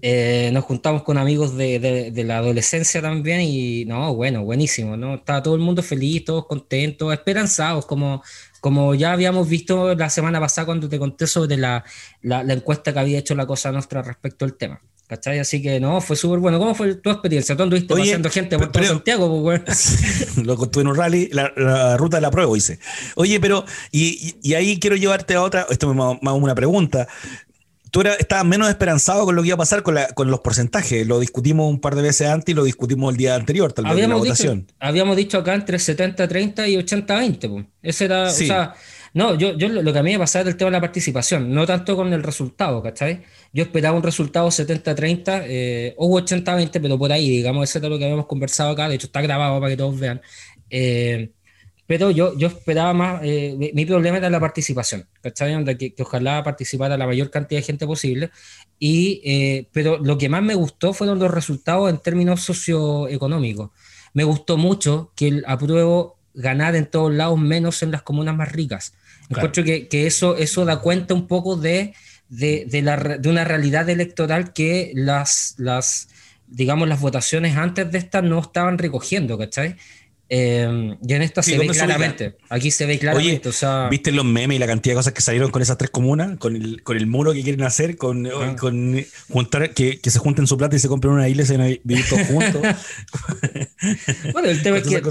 Eh, nos juntamos con amigos de, de, la adolescencia también y no, bueno, buenísimo, ¿no? Estaba todo el mundo feliz, todos contentos, esperanzados, como, como ya habíamos visto la semana pasada cuando te conté sobre la, la, la encuesta que había hecho la Cosa Nostra respecto al tema. ¿Cachai? Así que no, fue súper bueno. ¿Cómo fue tu experiencia? ¿Tú anduviste pasando gente por todo Santiago? Pues, <laughs> lo contuve en un rally, la, ruta de la prueba hice. Oye, pero, y, y, ahí quiero llevarte a otra, esto es más, una pregunta. Tú era, estabas menos esperanzado con lo que iba a pasar con, la, con los porcentajes. Lo discutimos un par de veces antes y lo discutimos el día anterior, tal vez, habíamos en la votación. habíamos dicho acá entre 70-30 y 80-20. Pues. Ese era, o sea, no, yo, yo lo que a mí me pasaba era el tema de la participación, no tanto con el resultado, ¿cachai? Yo esperaba un resultado 70-30 eh, o 80-20, pero por ahí, digamos, eso es lo que habíamos conversado acá, de hecho está grabado para que todos vean. Eh, pero yo, yo esperaba más, eh, mi problema era la participación, ¿cachai? Que, que, ojalá participara la mayor cantidad de gente posible. Y, pero lo que más me gustó fueron los resultados en términos socioeconómicos. Me gustó mucho que el apruebo ganar en todos lados, menos en las comunas más ricas. Encuentro que, que, eso, eso da cuenta un poco de, de, de, la, de una realidad electoral que las, las, digamos, las votaciones antes de esta no estaban recogiendo, ¿cachai? Eh, y en esta se ve claramente. Aquí se ve claramente. o sea, ¿Viste los memes y la cantidad de cosas que salieron con esas tres comunas? Con el, con el muro que quieren hacer, con, ah. con juntar, que, que, se junten su plata y se compren una isla y se vivir todos juntos. <laughs> bueno, el tema es que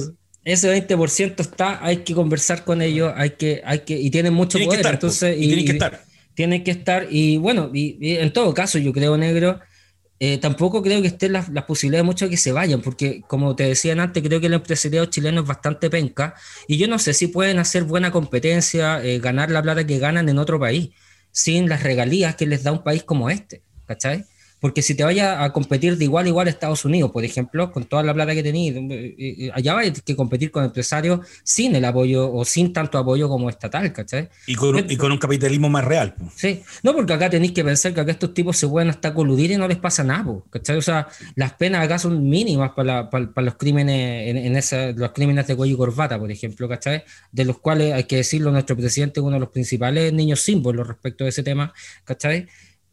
ese 20% está, hay que conversar con ellos, hay que, hay que, y tienen mucho poder, entonces, y, tienen que estar. Tienen que estar, y bueno, y, en todo caso, yo creo, negro, eh, tampoco creo que estén las, las posibilidades mucho de que se vayan, porque como te decían antes, creo que el empresariado chileno es bastante penca, y yo no sé si pueden hacer buena competencia, eh, ganar la plata que ganan en otro país, sin las regalías que les da un país como este, ¿cachai? Porque si te vayas a competir de igual a igual a Estados Unidos, por ejemplo, con toda la plata que tenéis, eh, eh, allá vais que competir con empresarios sin el apoyo o sin tanto apoyo como estatal, ¿cachai? Y con, un, y con un capitalismo más real. Sí, no, porque acá tenéis que pensar que acá estos tipos se pueden hasta coludir y no les pasa nada, ¿cachai? O sea, las penas acá son mínimas para, para, los crímenes, en, esa, los crímenes de cuello y corbata, por ejemplo, ¿cachai? De los cuales, hay que decirlo, nuestro presidente es uno de los principales niños símbolos respecto a ese tema, ¿cachai?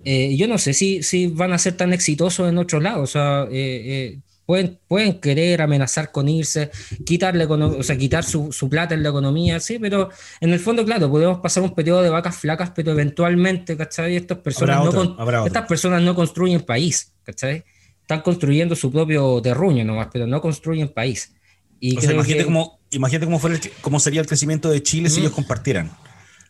Eh, yo no sé si, si van a ser tan exitosos en otros lados. O sea, eh, eh, pueden, pueden querer amenazar con irse, quitarle, o sea, quitar su, su, plata en la economía, sí, pero en el fondo, claro, podemos pasar un periodo de vacas flacas, pero eventualmente, ¿cachai? Estas personas, no, estas personas no construyen país, ¿cachai? Están construyendo su propio terruño nomás, pero no construyen país. Y o sea, imagínate, cómo, imagínate cómo, fue cómo sería el crecimiento de Chile si ellos compartieran.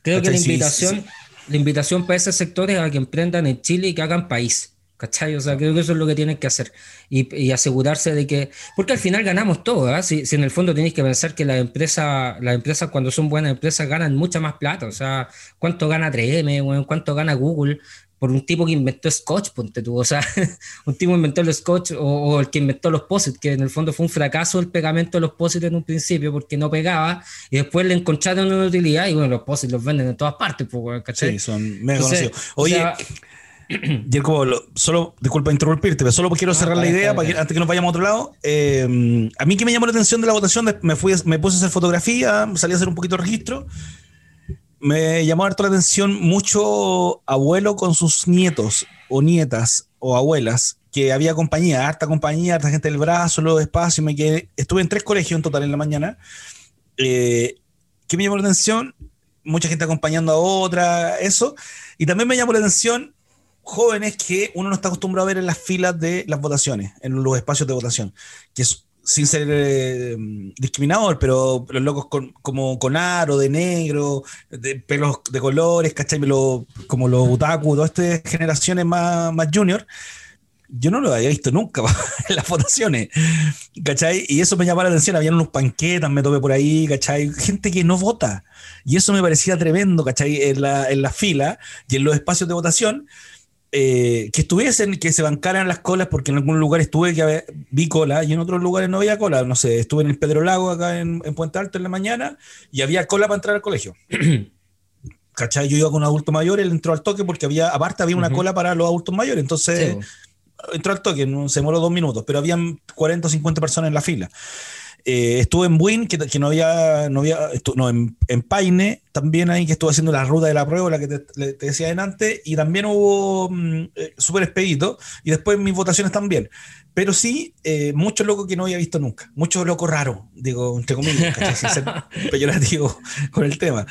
Creo que la invitación la invitación para ese sector es a que emprendan en Chile y que hagan país. ¿Cachai? O sea, creo que eso es lo que tienen que hacer y, asegurarse de que, porque al final ganamos todo, ¿eh? si, en el fondo tenéis que pensar que las empresas, las empresas cuando son buenas empresas ganan mucha más plata, o sea, ¿cuánto gana 3M? ¿Cuánto gana Google? Por un tipo que inventó Scotch, ponte tú, o sea, <laughs> un tipo inventó el Scotch o, el que inventó los posits, que en el fondo fue un fracaso el pegamento de los posits en un principio porque no pegaba y después le encontraron una utilidad y bueno, los posits los venden en todas partes, pues, ¿cachai? Sí, son mega conocidos. Oye, <clears throat> solo, disculpa interrumpirte, pero solo quiero cerrar la idea para antes que nos vayamos a otro lado. Eh, a mí que me llamó la atención de la votación, me, fui, me puse a hacer fotografía, salí a hacer un poquito de registro me llamó harto la atención mucho abuelo con sus nietos o nietas o abuelas, que había compañía, harta compañía, harta gente del brazo, luego despacio, me estuve en tres colegios en total en la mañana. Eh, ¿Qué me llamó la atención? Mucha gente acompañando a otra, eso. Y también me llamó la atención jóvenes que uno no está acostumbrado a ver en las filas de las votaciones, en los espacios de votación, que sin ser eh, discriminador, pero los locos con, como con aro de negro, de pelos de colores, ¿cachai? como los otaku, todas estas generaciones más, más junior, yo no lo había visto nunca <laughs> en las votaciones, ¿cachai? Y eso me llamó la atención, habían unos panquetas, me topé por ahí, ¿cachai? Gente que no vota. Y eso me parecía tremendo, ¿cachai? En la, en la fila y en los espacios de votación eh, que estuviesen, que se bancaran las colas, porque en algún lugar estuve que vi cola y en otros lugares no había cola. No sé, estuve en el Pedro Lago acá en, Puente Alto en la mañana y había cola para entrar al colegio. <clears throat> ¿Cachai? Yo iba con un adulto mayor, él entró al toque porque había, aparte había una cola para los adultos mayores, entonces entró al toque, se demoró dos minutos, pero habían 40 o 50 personas en la fila. Eh, estuve en Buin, que, no había, no había, no, en, Paine, también ahí que estuve haciendo la ruta de la prueba, la que te, decía antes, y también hubo mm, eh, súper expedito, y después mis votaciones también. Pero sí, eh, muchos locos que no había visto nunca, muchos locos raros, digo, entre comillas, sin ser <laughs> peyorativo con el tema.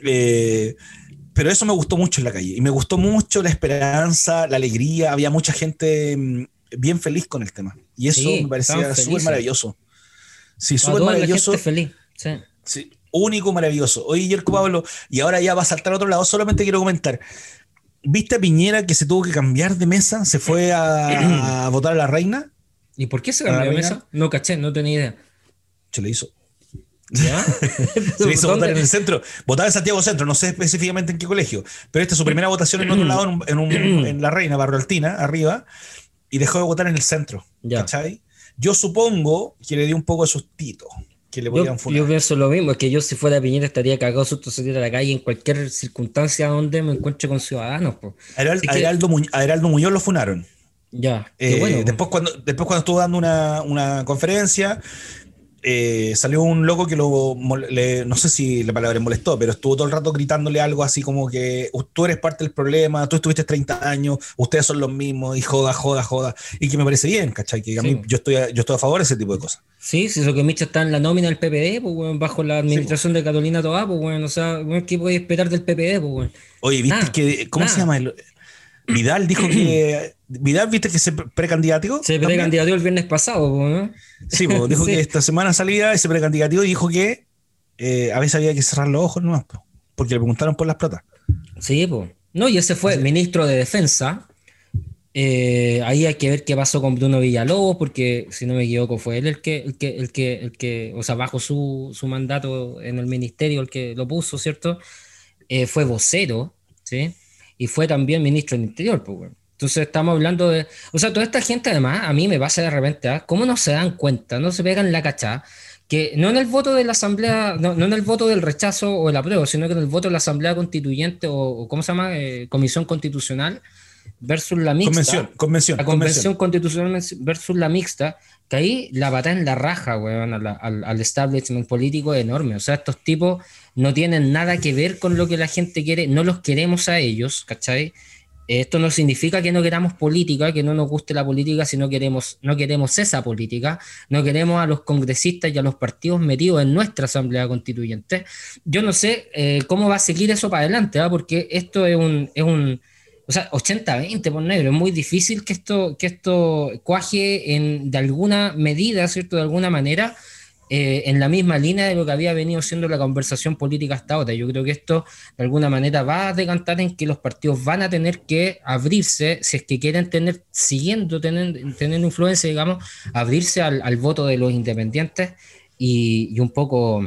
pero eso me gustó mucho en la calle, y me gustó mucho la esperanza, la alegría, había mucha gente mm, bien feliz con el tema, y eso me parecía súper maravilloso. Sí, súper maravilloso. feliz. Sí. único, maravilloso. Oye, Yerko Pablo, y ahora ya va a saltar a otro lado, solamente quiero comentar. ¿Viste a Piñera que se tuvo que cambiar de mesa? ¿Se fue a, <clears throat> votar a la reina? ¿Y por qué se cambió de mesa? No caché, no tenía idea. Se le hizo. ¿Ya? <laughs> se le hizo votar en el centro. Votaba en Santiago Centro, no sé específicamente en qué colegio, pero esta es su primera votación en otro lado, en, en la Reina, Barrio Altina, arriba, y dejó de votar en el centro. Ya. ¿Cachai? Yo supongo que le dio un poco de sustito. Que le yo, yo pienso lo mismo, es que yo si fuera Piñera estaría cagado susto salir a la calle en cualquier circunstancia donde me encuentre con ciudadanos. A, Heraldo, Muñoz lo funaron. Ya. Eh, después, cuando, después cuando estuvo dando una, una conferencia, eh, salió un loco que lo, no sé si la palabra molestó, pero estuvo todo el rato gritándole algo así como que tú eres parte del problema, tú estuviste 30 años, ustedes son los mismos, y joda, joda, joda. Y que me parece bien, ¿cachai? Que a mí yo estoy, yo estoy a favor de ese tipo de cosas. Sí, si eso que Micha está en la nómina del PPD, pues, bajo la administración de Catalina Toá, pues, bueno, o sea, ¿qué puede esperar del PPD? Pues, Oye, ¿viste que, ¿cómo se llama? El, Vidal dijo que. <clears throat> Vidal, viste que se precandidato. Se precandidató el viernes pasado, ¿no? Sí, dijo <laughs> que esta semana salía ese precandidato y dijo que eh, a veces había que cerrar los ojos nomás, porque le preguntaron por las plata. Sí, pues. No, y ese fue ministro de Defensa. Eh, ahí hay que ver qué pasó con Bruno Villalobos, porque si no me equivoco, fue él el que, el que, el que, el que o sea, bajo su, su mandato en el ministerio, el que lo puso, ¿cierto? Eh, fue vocero, ¿sí? Y fue también ministro del Interior, pues, Entonces estamos hablando de... O sea, toda esta gente además, a mí me pasa de repente, ¿ah? ¿cómo no se dan cuenta, no se pegan la cachá? Que no en el voto de la Asamblea, no, en el voto del rechazo o el apruebo, sino que en el voto de la Asamblea Constituyente o, ¿cómo se llama? Eh, Comisión Constitucional versus la mixta. Convención, convención. La convención, constitucional versus la mixta, que ahí la pata en la raja, weón, al, al, establishment político es enorme. O sea, estos tipos no tienen nada que ver con lo que la gente quiere, no los queremos a ellos, ¿cachai? Esto no significa que no queramos política, que no nos guste la política, sino queremos, no queremos esa política, no queremos a los congresistas y a los partidos metidos en nuestra asamblea constituyente. Yo no sé eh, cómo va a seguir eso para adelante, ¿ah? porque esto es un, es un o sea, 80-20 por negro, es muy difícil que esto, que esto cuaje en, de alguna medida, ¿cierto? De alguna manera, eh, en la misma línea de lo que había venido siendo la conversación política hasta ahora. Yo creo que esto de alguna manera va a decantar en que los partidos van a tener que abrirse, si es que quieren tener, siguiendo tener, tener influencia, digamos, abrirse al, voto de los independientes y, un poco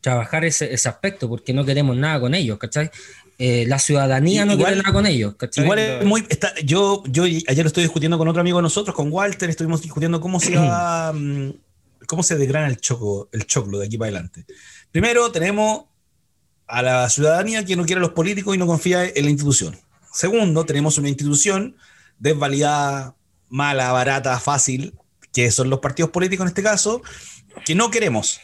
trabajar ese, ese, aspecto, porque no queremos nada con ellos, ¿cachai? Eh, la ciudadanía no quiere nada con ellos. ¿cachai? Igual es muy. yo, yo ayer lo estoy discutiendo con otro amigo de nosotros, con Walter, estuvimos discutiendo cómo se va. <clears throat> Cómo se desgrana el, choco, el choclo de aquí para adelante. Primero, tenemos a la ciudadanía que no quiere a los políticos y no confía en la institución. Segundo, tenemos una institución desvalidada, mala, barata, fácil, que son los partidos políticos en este caso, que no queremos,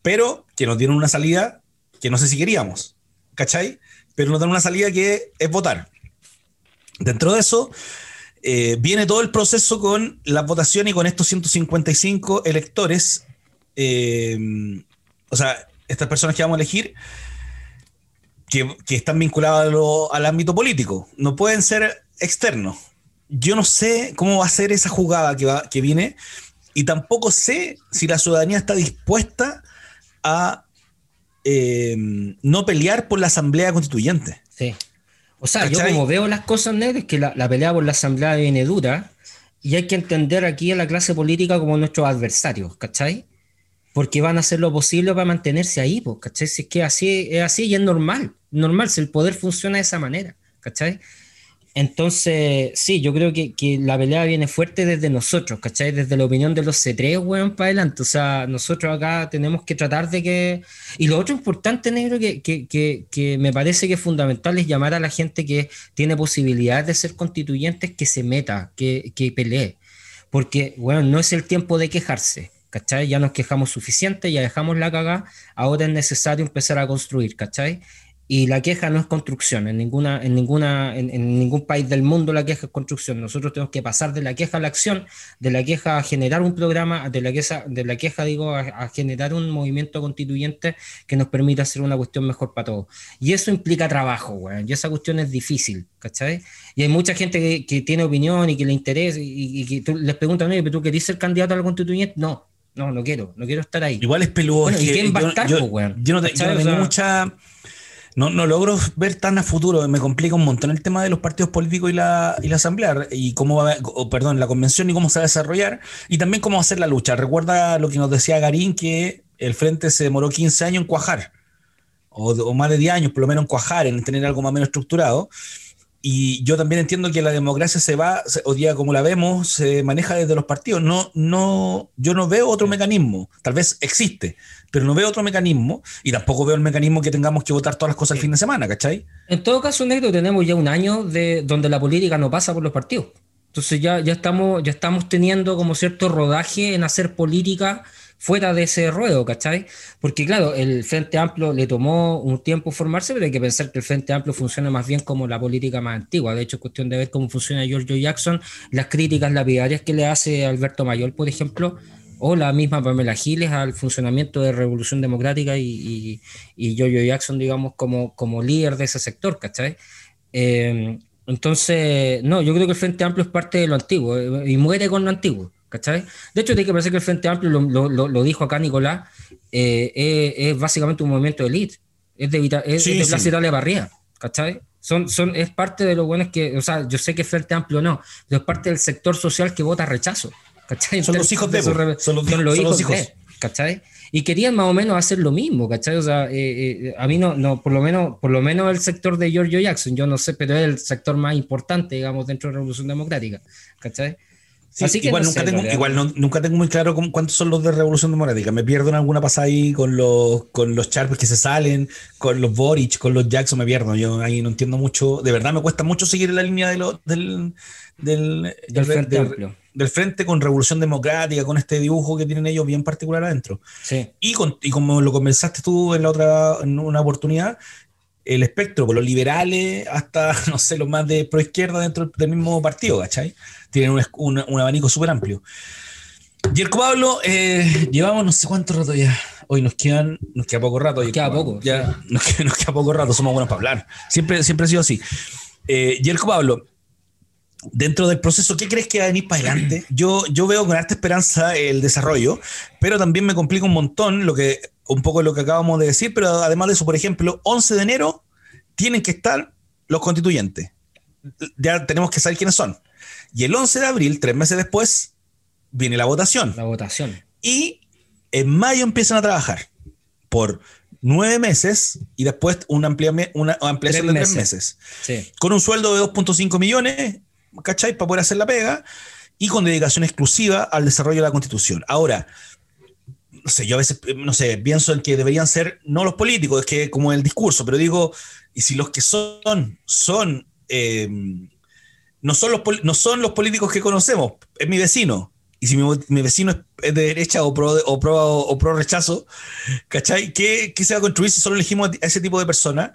pero que nos dieron una salida que no sé si queríamos. ¿Cachai? Pero nos dan una salida que es votar. Dentro de eso, eh, viene todo el proceso con la votación y con estos 155 electores, eh, o sea, estas personas que vamos a elegir, que, están vinculadas al ámbito político. No pueden ser externo. Yo no sé cómo va a ser esa jugada que, va, que viene y tampoco sé si la ciudadanía está dispuesta a eh, no pelear por la Asamblea Constituyente. Sí. O sea, yo como veo las cosas, negras, es que la, la, pelea por la Asamblea viene dura y hay que entender aquí a la clase política como nuestros adversarios, ¿cachai? Porque van a hacer lo posible para mantenerse ahí, pues, ¿cachai? Si es que así es así y es normal, normal, si el poder funciona de esa manera, ¿cachai? Entonces, sí, yo creo que, la pelea viene fuerte desde nosotros, ¿cachai? Desde la opinión de los C3, weón, para adelante. O sea, nosotros acá tenemos que tratar de que... Y lo otro importante, negro, que, que, me parece que es fundamental es llamar a la gente que tiene posibilidades de ser constituyentes que se meta, que, que pelee. Porque, bueno, no es el tiempo de quejarse, ¿cachai? Ya nos quejamos suficiente, ya dejamos la cagada, ahora es necesario empezar a construir, ¿cachai? Y la queja no es construcción, en, ninguna, en, ninguna, en, ningún país del mundo la queja es construcción. Nosotros tenemos que pasar de la queja a la acción, de la queja a generar un programa, de la queja, de la queja digo, a, generar un movimiento constituyente que nos permita hacer una cuestión mejor para todos. Y eso implica trabajo, güey, y esa cuestión es difícil, ¿cachai? Y hay mucha gente que, tiene opinión y que le interesa y, que tú, les preguntan, ¿pero tú querés ser candidato a la constituyente? No, no, no quiero, no quiero estar ahí. Igual es peludo. ¿Y quién va a estar, yo, pues, yo, no, tengo mucha no, no logro ver tan a futuro, me complica un montón el tema de los partidos políticos y la, y la asamblea, y cómo va, perdón, la convención y cómo se va a desarrollar, y también cómo va a ser la lucha. Recuerda lo que nos decía Garín, que el frente se demoró 15 años en cuajar, o, o más de 10 años por lo menos en cuajar, en tener algo más o menos estructurado. Y yo también entiendo que la democracia se va, o día como la vemos, se maneja desde los partidos. No, no, yo no veo otro mecanismo. Tal vez existe, pero no veo otro mecanismo y tampoco veo el mecanismo que tengamos que votar todas las cosas el fin de semana, ¿cachai? En todo caso, Negro, tenemos ya un año de donde la política no pasa por los partidos. Entonces ya, ya, estamos, ya estamos teniendo como cierto rodaje en hacer política fuera de ese ruedo, ¿cachai? Porque claro, el Frente Amplio le tomó un tiempo formarse, pero hay que pensar que el Frente Amplio funciona más bien como la política más antigua. De hecho, es cuestión de ver cómo funciona Giorgio Jackson, las críticas lapidarias que le hace Alberto Mayor, por ejemplo, o la misma Pamela Giles al funcionamiento de Revolución Democrática y, y, Giorgio Jackson, digamos, como, como líder de ese sector, ¿cachai? Eh, entonces, no, yo creo que el Frente Amplio es parte de lo antiguo eh, y muere con lo antiguo. ¿Cachai? De hecho, tiene que pensar que el Frente Amplio, lo, lo, lo dijo acá Nicolás, eh, es, básicamente un movimiento de élite. Es de, es de Blas Italia Barría, ¿cachai? Son, son, es parte de lo bueno que, o sea, yo sé que Frente Amplio no, pero es parte del sector social que vota rechazo, ¿cachai? Son los hijos de, son, los, hijos, de, ¿cachai? Y querían más o menos hacer lo mismo, ¿cachai? O sea, eh, eh, a mí no, no, por lo menos, por lo menos el sector de Giorgio Jackson, yo no sé, pero es el sector más importante, digamos, dentro de la Revolución Democrática, ¿cachai? Igual, nunca, tengo, igual nunca tengo muy claro cuántos son los de Revolución Democrática. Me pierdo en alguna pasada ahí con los, con los Sharp que se salen, con los Boric, con los Jackson, me pierdo. Yo ahí no entiendo mucho. De verdad me cuesta mucho seguir la línea de lo, del, del, frente del, frente con Revolución Democrática, con este dibujo que tienen ellos bien particular adentro. Y, y como lo comenzaste tú en la otra, en una oportunidad, el espectro, por los liberales hasta, <laughs> no sé, los más de pro izquierda dentro del mismo partido, ¿cachai? Tienen un, un, abanico súper amplio. Y el Pablo, eh, llevamos no sé cuánto rato ya. Hoy nos quedan, nos queda poco rato. Nos queda poco. Ya, <laughs> nos, queda, poco rato, somos buenos para hablar. Siempre, siempre ha sido así. Eh, Yerko Pablo, dentro del proceso, ¿qué crees que va a venir para adelante? <clears throat> Yo, yo veo con harta esperanza el desarrollo, pero también me complica un montón lo que, un poco lo que acabamos de decir, pero además de eso, por ejemplo, 11 de enero tienen que estar los constituyentes. Ya tenemos que saber quiénes son. Y el 11 de abril, tres meses después, viene la votación. La votación. Y en mayo empiezan a trabajar por nueve meses y después una, una ampliación de tres meses. Con un sueldo de 2.5 millones, ¿cachai? Para poder hacer la pega y con dedicación exclusiva al desarrollo de la constitución. Ahora, no sé, yo a veces, no sé, pienso en que deberían ser no los políticos, es que como el discurso, pero digo, y si los que son, son eh, no son, los, no son los políticos que conocemos, es mi vecino. Y si mi, vecino es de derecha o pro, o pro, o pro rechazo, ¿cachai? ¿Qué, ¿Qué, se va a construir si solo elegimos a ese tipo de personas?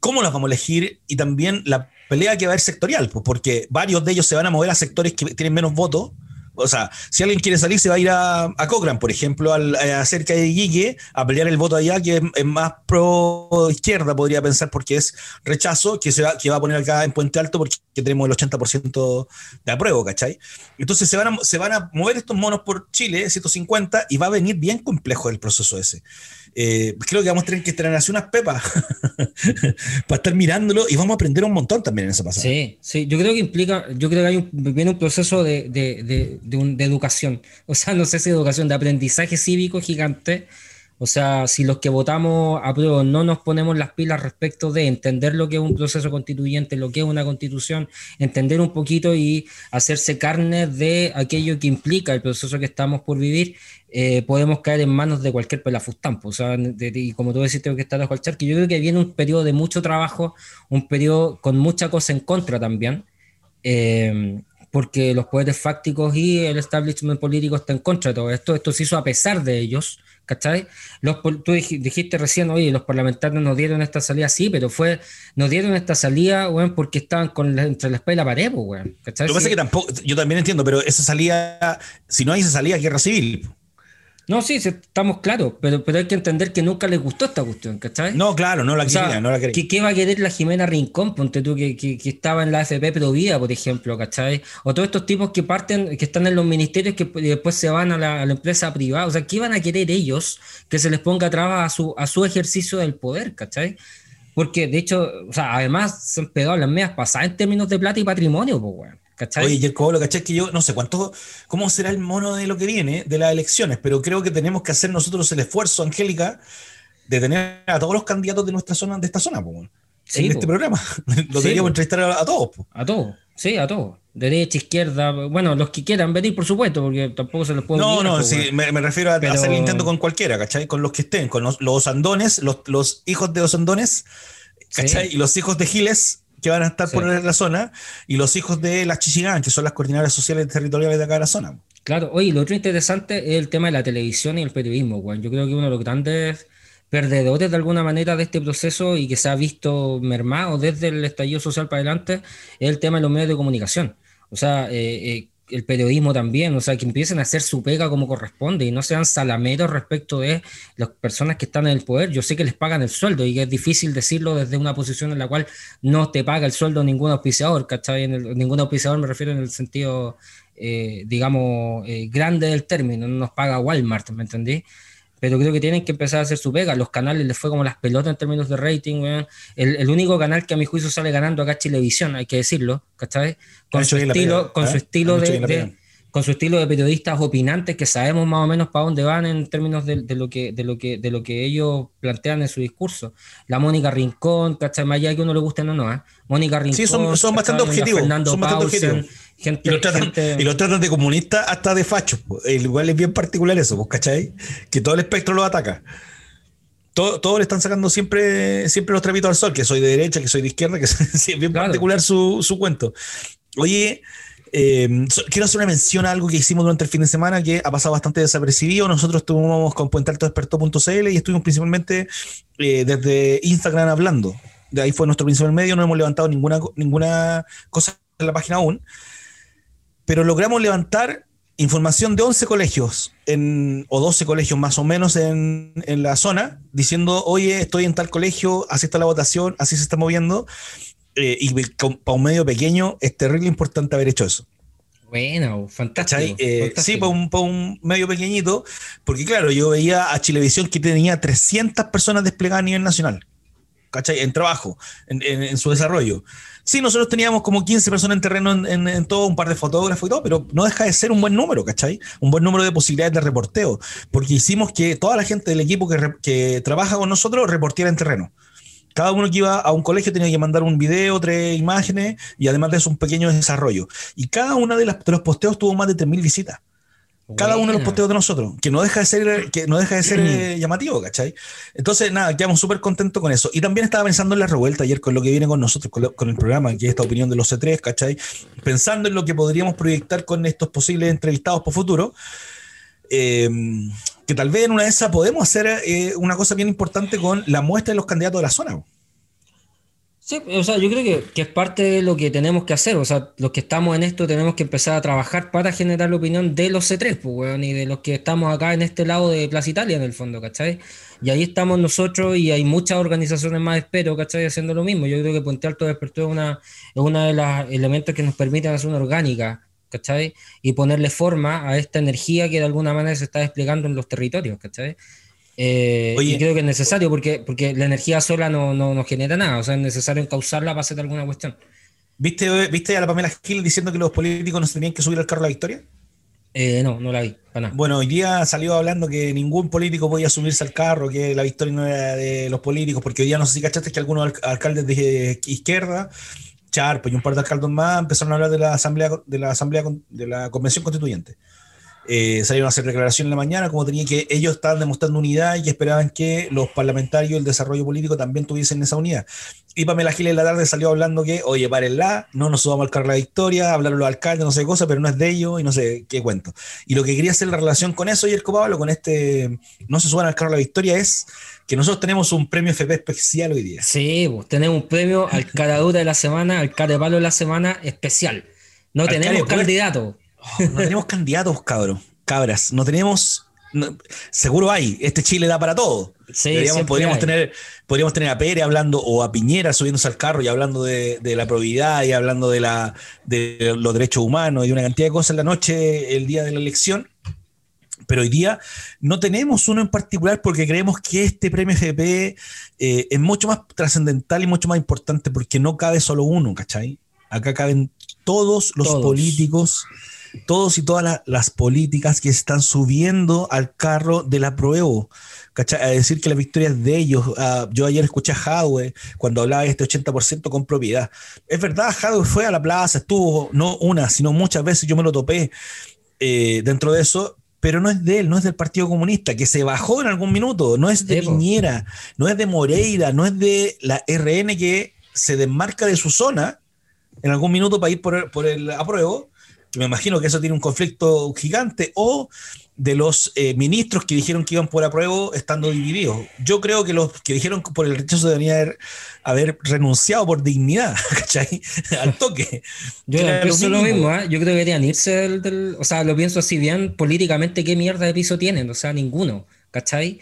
¿Cómo las vamos a elegir? Y también la pelea que va a haber sectorial, pues porque varios de ellos se van a mover a sectores que tienen menos votos, O sea, si alguien quiere salir, se va a ir a, a Cochrane, por ejemplo, al, a hacer que Guille, a pelear el voto allá, que es, más pro izquierda, podría pensar, porque es rechazo, que, se va, que va a poner acá en Puente Alto porque tenemos el 80% de apruebo, ¿cachai? Entonces se van, a, se van a mover estos monos por Chile, 150, y va a venir bien complejo el proceso ese. Eh, creo que vamos a tener que tener así unas pepas <laughs> para estar mirándolo y vamos a aprender un montón también en esa pasada. Sí, sí, yo creo que implica, yo creo que hay un, viene un proceso de, de, de, de, educación, o sea, no sé si educación, de aprendizaje cívico gigante. O sea, si los que votamos a prueba no nos ponemos las pilas respecto de entender lo que es un proceso constituyente, lo que es una constitución, entender un poquito y hacerse carne de aquello que implica el proceso que estamos por vivir, eh, podemos caer en manos de cualquier pelafustampo. O sea, y como tú decís, tengo que estar bajo el que yo creo que viene un periodo de mucho trabajo, un periodo con mucha cosa en contra también, eh, porque los poderes fácticos y el establishment político están en contra de todo esto. Esto se hizo a pesar de ellos, ¿cachai? Los, tú dijiste recién, oye, los parlamentarios nos dieron esta salida, sí, pero fue, nos dieron esta salida, weón, porque estaban con entre la espalda y la pared, weón, ¿cachai? Lo que pasa es que tampoco, yo también entiendo, pero esa salida, si no hay esa salida, guerra civil. No, sí, estamos claros, pero, pero hay que entender que nunca les gustó esta cuestión, ¿cachai? No, claro, no la quería, no la quería. ¿qué, va a querer la Jimena Rincón, ponte tú, que, que, estaba en la FP Provida, por ejemplo, ¿cachai? O todos estos tipos que parten, que están en los ministerios que después se van a la, empresa privada, o sea, ¿qué van a querer ellos que se les ponga trabas a su, a su ejercicio del poder, ¿cachai? Porque, de hecho, o sea, además se han pegado las medias pasadas en términos de plata y patrimonio, pues, weón. ¿Cachai? Oye, y el lo ¿cachai? Que yo no sé cuánto, cómo será el mono de lo que viene de las elecciones, pero creo que tenemos que hacer nosotros el esfuerzo, Angélica, de tener a todos los candidatos de nuestra zona, de esta zona, en este programa. <laughs> lo deberíamos entrevistar a, todos. A todos, sí, a todos. Derecha, izquierda, bueno, los que quieran venir, por supuesto, porque tampoco se los puedo No, no, sí, me, refiero a hacer el intento con cualquiera, ¿cachai? Con los que estén, con los, los andones, los, los hijos de los andones, ¿cachai? Y los hijos de Giles, que van a estar por la zona, y los hijos de las Chichigán, que son las coordinadoras sociales territoriales de acá de la zona. Claro, oye, lo otro interesante es el tema de la televisión y el periodismo, Juan. Yo creo que uno de los grandes perdedores de alguna manera de este proceso y que se ha visto mermado desde el estallido social para adelante es el tema de los medios de comunicación. O sea, eh, eh, el periodismo también, o sea, que empiecen a hacer su pega como corresponde y no sean salameros respecto de las personas que están en el poder. Yo sé que les pagan el sueldo y es difícil decirlo desde una posición en la cual no te paga el sueldo ningún auspiciador, ¿cachai? En ningún auspiciador me refiero en el sentido, eh, digamos, eh, grande del término, no nos paga Walmart, ¿me entendí? Pero creo que tienen que empezar a hacer su pega. Los canales les fue como las pelotas en términos de rating, El, único canal que a mi juicio sale ganando acá es Chilevisión, hay que decirlo, ¿cachai? Con su estilo, con su ¿eh? estilo de, con su estilo de periodistas opinantes que sabemos más o menos para dónde van en términos de, lo que, de, lo que, de lo que ellos plantean en su discurso. La Mónica Rincón, ¿cachai? Más allá que uno le guste, no, no, ¿eh? Mónica Rincón. Sí, son, son bastante objetivos. Fernando son bastante objetivos y, lo tratan, de comunista hasta de facho. Igual es bien particular eso, ¿cachai? Que todo el espectro lo ataca. Todos le están sacando siempre, siempre los trapitos al sol, que soy de derecha, que soy de izquierda, que <laughs> es bien particular su, su, cuento. Oye, eh, quiero hacer una mención a algo que hicimos durante el fin de semana que ha pasado bastante desapercibido. Nosotros estuvimos con puentealtodespertó.cl y estuvimos principalmente eh, desde Instagram hablando. De ahí fue nuestro principal medio, no hemos levantado ninguna, ninguna cosa en la página aún pero logramos levantar información de 11 colegios en, o 12 colegios más o menos en, en, la zona, diciendo, oye, estoy en tal colegio, así está la votación, así se está moviendo. Eh, y para un medio pequeño es terrible importante haber hecho eso. Bueno, fantástico. Eh, sí, para un, un, medio pequeñito, porque claro, yo veía a Chilevisión que tenía 300 personas desplegadas a nivel nacional, En trabajo, en, su desarrollo. Sí, nosotros teníamos como 15 personas en terreno en, todo, un par de fotógrafos y todo, pero no deja de ser un buen número, ¿cachai? Un buen número de posibilidades de reporteo, porque hicimos que toda la gente del equipo que, trabaja con nosotros reportiera en terreno. Cada uno que iba a un colegio tenía que mandar un video, tres imágenes y además de eso un pequeño desarrollo. Y cada uno de, de los posteos tuvo más de 3.000 visitas. Cada uno de los posteos de nosotros, que no deja de ser, que no deja de ser eh, llamativo, ¿cachai? Entonces, nada, quedamos súper contentos con eso. Y también estaba pensando en la revuelta ayer con lo que viene con nosotros, con, el programa, que es esta opinión de los C3, ¿cachai? Pensando en lo que podríamos proyectar con estos posibles entrevistados por futuro. Eh, que tal vez en una de esas podemos hacer eh, una cosa bien importante con la muestra de los candidatos de la zona. Sí, o sea, yo creo que, que, es parte de lo que tenemos que hacer. O sea, los que estamos en esto tenemos que empezar a trabajar para generar la opinión de los C3, pues, weón, y de los que estamos acá en este lado de Plaza Italia, en el fondo, ¿cachai? Y ahí estamos nosotros y hay muchas organizaciones más, espero, ¿cachai? Haciendo lo mismo. Yo creo que Puente Alto Despertó es una, es uno de los elementos que nos permiten hacer una orgánica, ¿cachai? Y ponerle forma a esta energía que de alguna manera se está desplegando en los territorios, ¿cachai? Eh, y creo que es necesario porque, porque la energía sola no, no, genera nada, o sea, es necesario encauzarla para hacer alguna cuestión. ¿Viste, ¿Viste a la Pamela Gil diciendo que los políticos no se tenían que subir al carro de la victoria? Eh, no, no la vi, para nada. Bueno, hoy día salió hablando que ningún político podía subirse al carro, que la victoria no era de los políticos, porque hoy día no sé si cachaste que algunos alcaldes de izquierda, Charpo y un par de alcaldes más, empezaron a hablar de la asamblea, de la asamblea, de la convención constituyente. Eh, salieron a hacer declaración en la mañana, como tenía que ellos estaban demostrando unidad y esperaban que los parlamentarios y el desarrollo político también tuviesen esa unidad. Y Pamela Giles en la tarde salió hablando que, oye, párenla, no nos subamos al carro la victoria, hablaron los alcaldes, no sé qué cosa, pero no es de ellos y no sé qué cuento. Y lo que quería hacer la relación con eso y el Pablo, con este no se suban al carro la victoria, es que nosotros tenemos un premio FP especial hoy día. Sí, pues, tenemos un premio al cara de la semana, al cara de palo de la semana especial. No tenemos candidato. Oh, no tenemos candidatos, cabrón. Cabras, no tenemos. seguro hay. Este Chile da para todo. podríamos, tener, podríamos tener a Pérez hablando o a Piñera subiéndose al carro y hablando de, la probidad y hablando de, la, de los derechos humanos y de una cantidad de cosas en la noche, el día de la elección. Pero hoy día no tenemos uno en particular porque creemos que este premio FP eh, es mucho más trascendental y mucho más importante porque no cabe solo uno, ¿cachai? Acá caben todos los políticos todos y todas las políticas que están subiendo al carro de la prueba. A decir que la victoria es de ellos. Ah, yo ayer escuché a Hadwe cuando hablaba de este 80% con propiedad. Es verdad, Hadwe fue a la plaza, estuvo no una, sino muchas veces yo me lo topé eh, dentro de eso, pero no es de él, no es del Partido Comunista, que se bajó en algún minuto, no es de Piñera, no es de Moreira, no es de la RN que se desmarca de su zona en algún minuto para ir por el, por el apruebo me imagino que eso tiene un conflicto gigante, o de los eh, ministros que dijeron que iban por apruebo estando divididos. Yo creo que los que dijeron por el rechazo deberían haber, renunciado por dignidad, <laughs> ¿cachai? Al toque. Yo pienso lo mismo, ¿eh? yo creo que deberían irse del, O sea, lo pienso así bien políticamente, ¿qué mierda de piso tienen? O sea, ninguno, ¿cachai?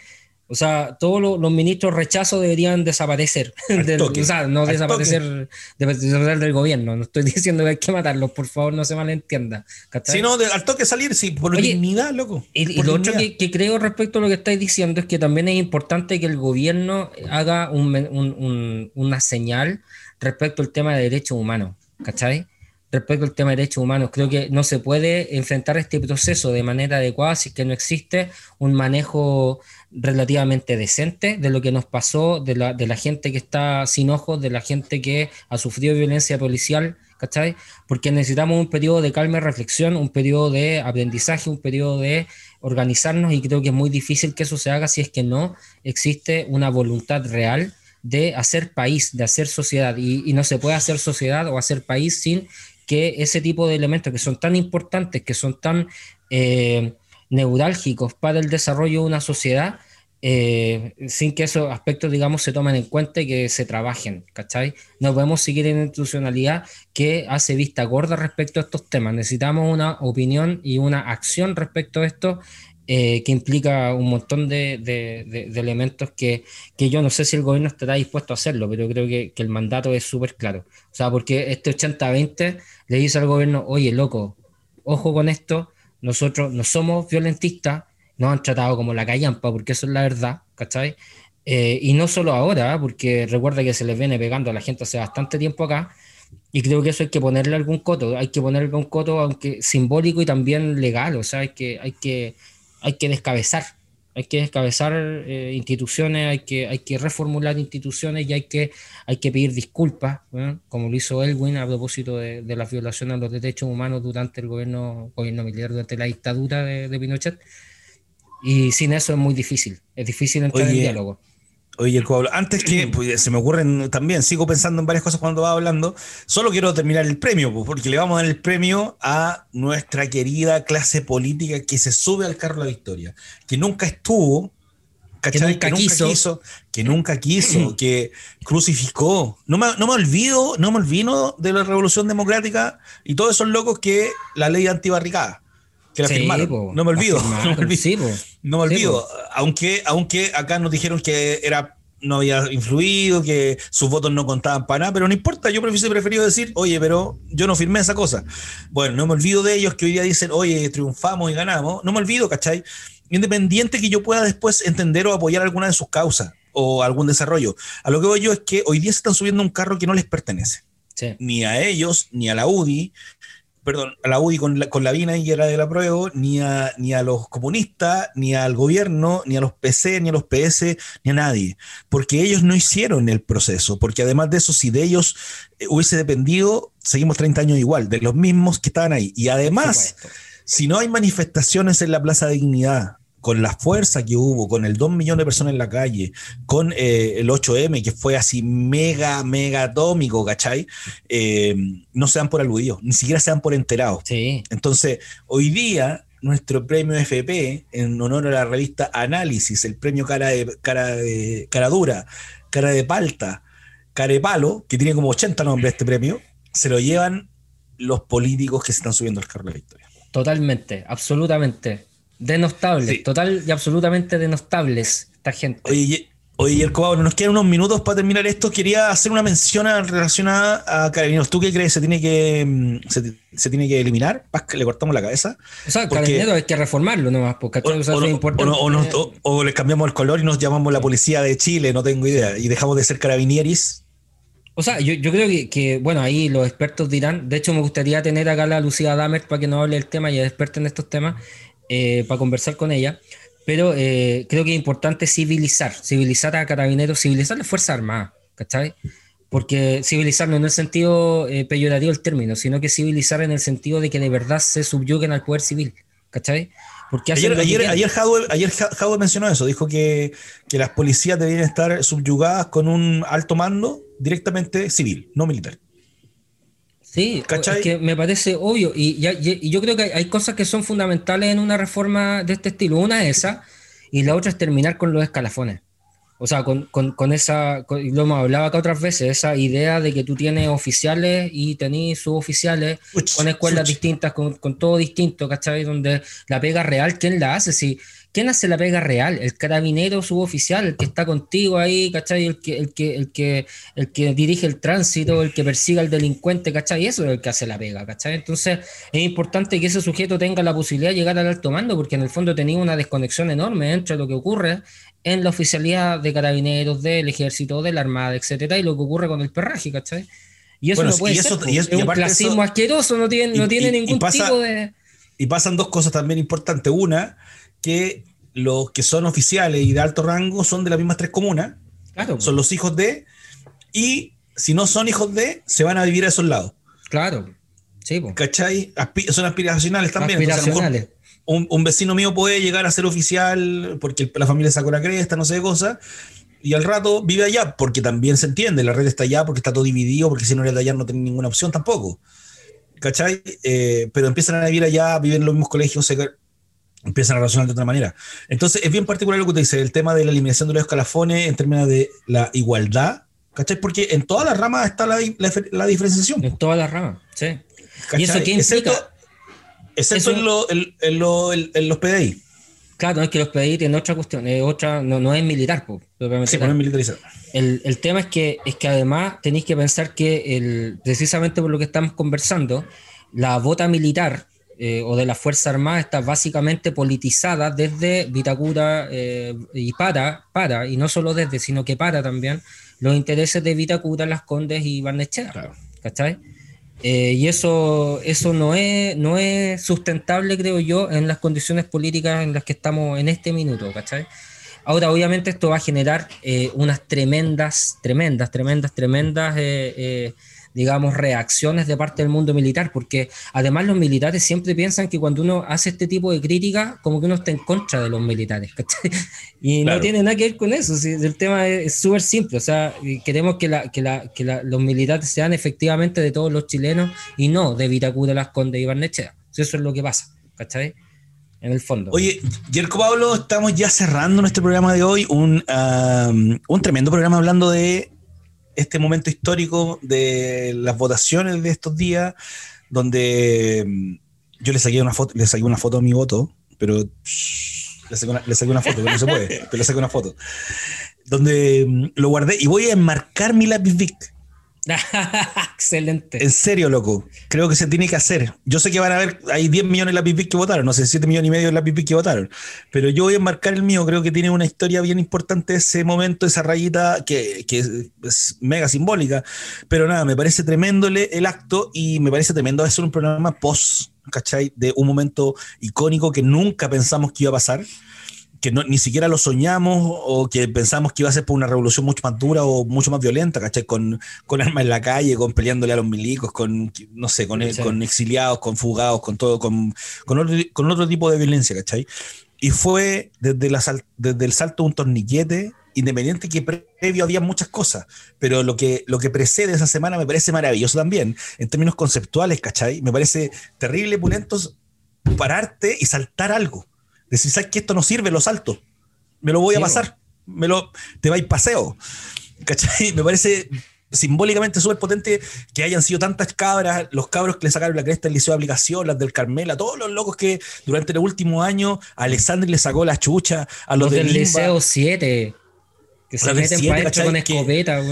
O sea, todos los, ministros rechazo deberían desaparecer. <laughs> o sea, no desaparecer, del gobierno. No estoy <laughs> diciendo que hay que matarlos, por favor, no se malentienda. Si no, al toque salir, sí, por dignidad, loco. Y, lo otro que, creo respecto a lo que estáis diciendo es que también es importante que el gobierno haga una señal respecto al tema de derechos humanos. ¿Cachai? respecto al tema de derechos humanos. Creo que no se puede enfrentar este proceso de manera adecuada si es que no existe un manejo relativamente decente de lo que nos pasó, de la, de la gente que está sin ojos, de la gente que ha sufrido violencia policial, ¿cachai? Porque necesitamos un periodo de calma y reflexión, un periodo de aprendizaje, un periodo de organizarnos y creo que es muy difícil que eso se haga si es que no existe una voluntad real de hacer país, de hacer sociedad. Y, no se puede hacer sociedad o hacer país sin que ese tipo de elementos que son tan importantes, que son tan eh, neurálgicos para el desarrollo de una sociedad, eh, sin que esos aspectos, digamos, se tomen en cuenta y que se trabajen, ¿cachai? No podemos seguir en institucionalidad que hace vista gorda respecto a estos temas. Necesitamos una opinión y una acción respecto a esto eh, que implica un montón de, elementos que, yo no sé si el gobierno estará dispuesto a hacerlo, pero creo que, el mandato es súper claro. O sea, porque este 80-20 le dice al gobierno, oye, loco, ojo con esto, nosotros no somos violentistas, nos han tratado como la callampa, porque eso es la verdad, ¿cachai? Eh, y no solo ahora, porque recuerda que se les viene pegando a la gente hace bastante tiempo acá, y creo que eso hay que ponerle algún coto, hay que ponerle algún coto, aunque simbólico y también legal, o sea, hay que, hay que hay que descabezar, hay que descabezar eh, instituciones, hay que, hay que reformular instituciones y hay que, hay que pedir disculpas, como lo hizo Elwin a propósito de, de, las violaciones a los derechos humanos durante el gobierno, gobierno militar, durante la dictadura de, Pinochet. Y sin eso es muy difícil, es difícil entrar en diálogo. Oye, antes que pues, se me ocurren también, sigo pensando en varias cosas cuando va hablando, solo quiero terminar el premio, pues, porque le vamos a dar el premio a nuestra querida clase política que se sube al carro de la victoria, que nunca estuvo, Que nunca, quiso. Que nunca quiso, que crucificó. No me, no me olvido, no me olvido de la revolución democrática y todos esos locos que la ley antibarricada. Que la firmaron. no me olvido. <laughs> No me olvido. no me olvido. aunque, aunque acá nos dijeron que era no había influido, que sus votos no contaban para nada, pero no importa, yo hubiese preferido decir, oye, pero yo no firmé esa cosa. Bueno, no me olvido de ellos que hoy día dicen, oye, triunfamos y ganamos, no me olvido, ¿cachai? Independiente que yo pueda después entender o apoyar alguna de sus causas o algún desarrollo. A lo que voy yo es que hoy día se están subiendo un carro que no les pertenece. Ni a ellos, ni a la UDI, perdón, a la UDI con la, con la Vina y era de la prueba, ni a, ni a los comunistas, ni al gobierno, ni a los PC, ni a los PS, ni a nadie, porque ellos no hicieron el proceso, porque además de eso, si de ellos eh, hubiese dependido, seguimos 30 años igual, de los mismos que estaban ahí. Y además, si no hay manifestaciones en la Plaza de Dignidad, con la fuerza que hubo, con el 2 millones de personas en la calle, con eh, el 8M, que fue así mega, mega atómico, ¿cachai? Eh, no se dan por aludidos, ni siquiera se dan por enterados. Sí. Entonces, hoy día, nuestro premio FP, en honor a la revista Análisis, el premio cara, de, cara, de, cara dura, cara de palta, cara de palo, que tiene como 80 nombres este premio, se lo llevan los políticos que se están subiendo al carro de la victoria. Totalmente, absolutamente. Denostables, total y absolutamente denostables esta gente. Oye, oye el Cobado, nos quedan unos minutos para terminar esto. Quería hacer una mención relacionada a Carabineros. ¿Tú qué crees? ¿Se tiene que, mm, se, tiene que eliminar? ¿Le cortamos la cabeza? O sea, Carabineros hay que reformarlo nomás, porque o, o, o, les cambiamos el color y nos llamamos la policía de Chile, no tengo idea, y dejamos de ser carabinieris. O sea, yo, creo que, bueno, ahí los expertos dirán, de hecho me gustaría tener acá a la Lucía Damer para que nos hable del tema y es experta en estos temas, eh, para conversar con ella, pero eh, creo que es importante civilizar, civilizar a carabineros, civilizar la Fuerza Armada, ¿cachai? Porque civilizar no en el sentido eh, peyorativo el término, sino que civilizar en el sentido de que de verdad se subyuguen al poder civil, ¿cachai? Porque ayer, ayer, ayer, ayer mencionó eso, dijo que, que las policías deberían estar subyugadas con un alto mando directamente civil, no militar. Sí, es que me parece obvio. Y, yo creo que hay, cosas que son fundamentales en una reforma de este estilo. Una es esa, y la otra es terminar con los escalafones. O sea, con, esa, lo hemos hablado acá otras veces, esa idea de que tú tienes oficiales y tenés suboficiales con escuelas distintas, con, con, todo distinto, ¿cachai? Donde la pega real, ¿quién la hace? Si ¿Quién hace la pega real? El carabinero suboficial, el que está contigo ahí, ¿cachai? El que, el que, el que, el que dirige el tránsito, el que persiga al delincuente, ¿cachai? Eso es el que hace la pega, ¿cachai? Entonces es importante que ese sujeto tenga la posibilidad de llegar al alto mando, porque en el fondo tenía una desconexión enorme entre lo que ocurre en la oficialidad de carabineros, del ejército, de la armada, etcétera, y lo que ocurre con el perraje, ¿cachai? Y eso no puede ser, es un clasismo asqueroso, no tiene, no tiene ningún tipo de... Y pasan dos cosas también importantes. Una, que los que son oficiales y de alto rango son de las mismas tres comunas. Claro. Son los hijos de. Y si no son hijos de, se van a vivir a esos lados. Claro. Sí, ¿Cachai? son aspiracionales también. Aspiracionales. un, vecino mío puede llegar a ser oficial porque la familia sacó la cresta, no sé de cosas. Y al rato vive allá, porque también se entiende, la red está allá, porque está todo dividido, porque si no eres de allá no tiene ninguna opción tampoco. ¿Cachai? Eh, pero empiezan a vivir allá, viven en los mismos colegios, empiezan a relacionar de otra manera. Entonces, es bien particular lo que te dice, el tema de la eliminación de los escalafones en términos de la igualdad, ¿cachai? Porque en todas las ramas está la, la, diferenciación. En todas las ramas, sí. ¿Y eso qué implica? Excepto, en, los PDI. Claro, no es que los PDI tienen otra cuestión, es otra, no, no es militar, pues, sí, no es militarizado. El, el, tema es que, es que además tenéis que pensar que el, precisamente por lo que estamos conversando, la bota militar eh, o de la Fuerza Armada está básicamente politizada desde Vitacura eh, y para, para, y no solo desde, sino que para también los intereses de Vitacura, Las Condes y Barnechea. ¿Cachai? Eh, y eso, eso no, es, no es sustentable, creo yo, en las condiciones políticas en las que estamos en este minuto, ¿cachai? Ahora, obviamente, esto va a generar unas tremendas, tremendas, tremendas, tremendas digamos, reacciones de parte del mundo militar, porque además los militares siempre piensan que cuando uno hace este tipo de crítica, como que uno está en contra de los militares, <laughs> Y no tiene nada que ver con eso, el tema es súper simple, o sea, queremos que, la, que, la, que los militares sean efectivamente de todos los chilenos y no de Vitacura, Las Condes y Barnechea, eso es lo que pasa, ¿cachai? en el fondo. Oye, Yerko Pablo, estamos ya cerrando nuestro programa de hoy, un, un tremendo programa hablando de este momento histórico de las votaciones de estos días, donde mm, yo le saqué una foto, le saqué una foto a mi voto, pero le, saqué una, le saqué una foto, pero no se puede, pero le saqué una foto, donde mm, lo guardé y voy a enmarcar mi lápiz Vic <laughs> Excelente. En serio, loco. Creo que se tiene que hacer. Yo sé que van a haber, hay 10 millones de lápiz que votaron, no sé, 7 millones y medio de lápiz que votaron. Pero yo voy a marcar el mío. Creo que tiene una historia bien importante ese momento, esa rayita que, es mega simbólica. Pero nada, me parece tremendo el, acto y me parece tremendo hacer un programa post, ¿cachai? De un momento icónico que nunca pensamos que iba a pasar que ni siquiera lo soñamos o que pensamos que iba a ser por una revolución mucho más dura o mucho más violenta, ¿cachai? Con, con armas en la calle, con peleándole a los milicos, con, no sé, con, con exiliados, con fugados, con todo, con, con, otro, con otro tipo de violencia, ¿cachai? Y fue desde, la, desde el salto de un torniquete, independiente que previo había muchas cosas, pero lo que, lo que precede esa semana me parece maravilloso también, en términos conceptuales, ¿cachai? Me parece terrible, pulentos, pararte y saltar algo Decir, ¿sabes que esto no sirve? Lo salto. Me lo voy a pasar. Me lo, te vais paseo. ¿Cachai? <laughs> Me parece simbólicamente súper potente que hayan sido tantas cabras, los cabros que le sacaron la cresta del liceo de aplicación, las del Carmela, todos los locos que durante los últimos años a Alexander le sacó la chucha, a los, del liceo 7, que se meten para con escopeta,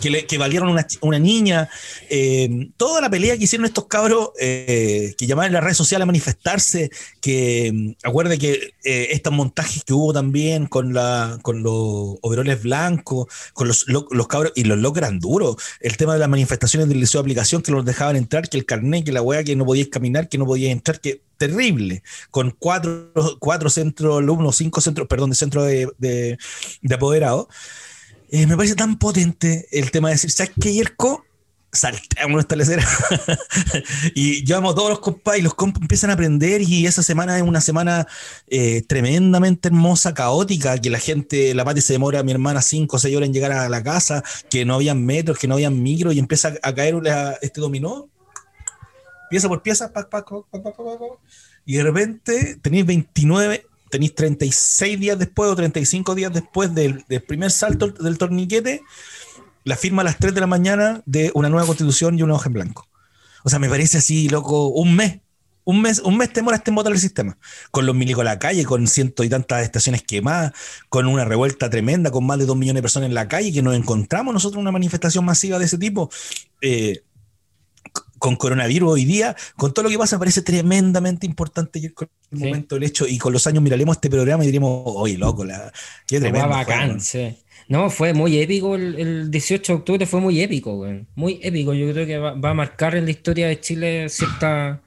que, valieron una, una niña. Eh, toda la pelea que hicieron estos cabros eh, que llamaban en las redes sociales a manifestarse, que mm, acuerde que eh, estos montajes que hubo también con, la, con los overoles blancos, con los, los cabros, y los locos duros. El tema de las manifestaciones del liceo de aplicación que los dejaban entrar, que el carnet, que la weá, que no podías caminar, que no podías entrar, que terrible, con cuatro, cuatro centros alumnos, cinco centros, perdón, de centro de, de, de apoderados. Eh, me parece tan potente el tema de decir, ¿sabes qué, Yerko? Salteamos esta lecera. <laughs> y llevamos todos los compas y los compas empiezan a aprender y esa semana es una semana eh, tremendamente hermosa, caótica, que la gente, la Pati se demora, mi hermana, cinco o seis horas en llegar a la casa, que no habían metros, que no habían micro y empieza a caer este dominó, pieza por pieza, y de repente tenéis 29, tenéis 36 días después o 35 días después del, primer salto del torniquete, la firma a las 3 de la mañana de una nueva constitución y una hoja en blanco. O sea, me parece así, loco, un mes. Un mes, un mes te moraste en votar el sistema. Con los milicos a la calle, con ciento y tantas estaciones quemadas, con una revuelta tremenda, con más de dos millones de personas en la calle, que nos encontramos nosotros una manifestación masiva de ese tipo. Eh, con coronavirus hoy día, con todo lo que pasa, me parece tremendamente importante el momento del hecho. Y con los años miraremos este programa y diremos, oye, loco, la, qué tremendo. bacán, No, fue muy épico el, 18 de octubre, fue muy épico, güey. Muy épico. Yo creo que va, a marcar en la historia de Chile cierta,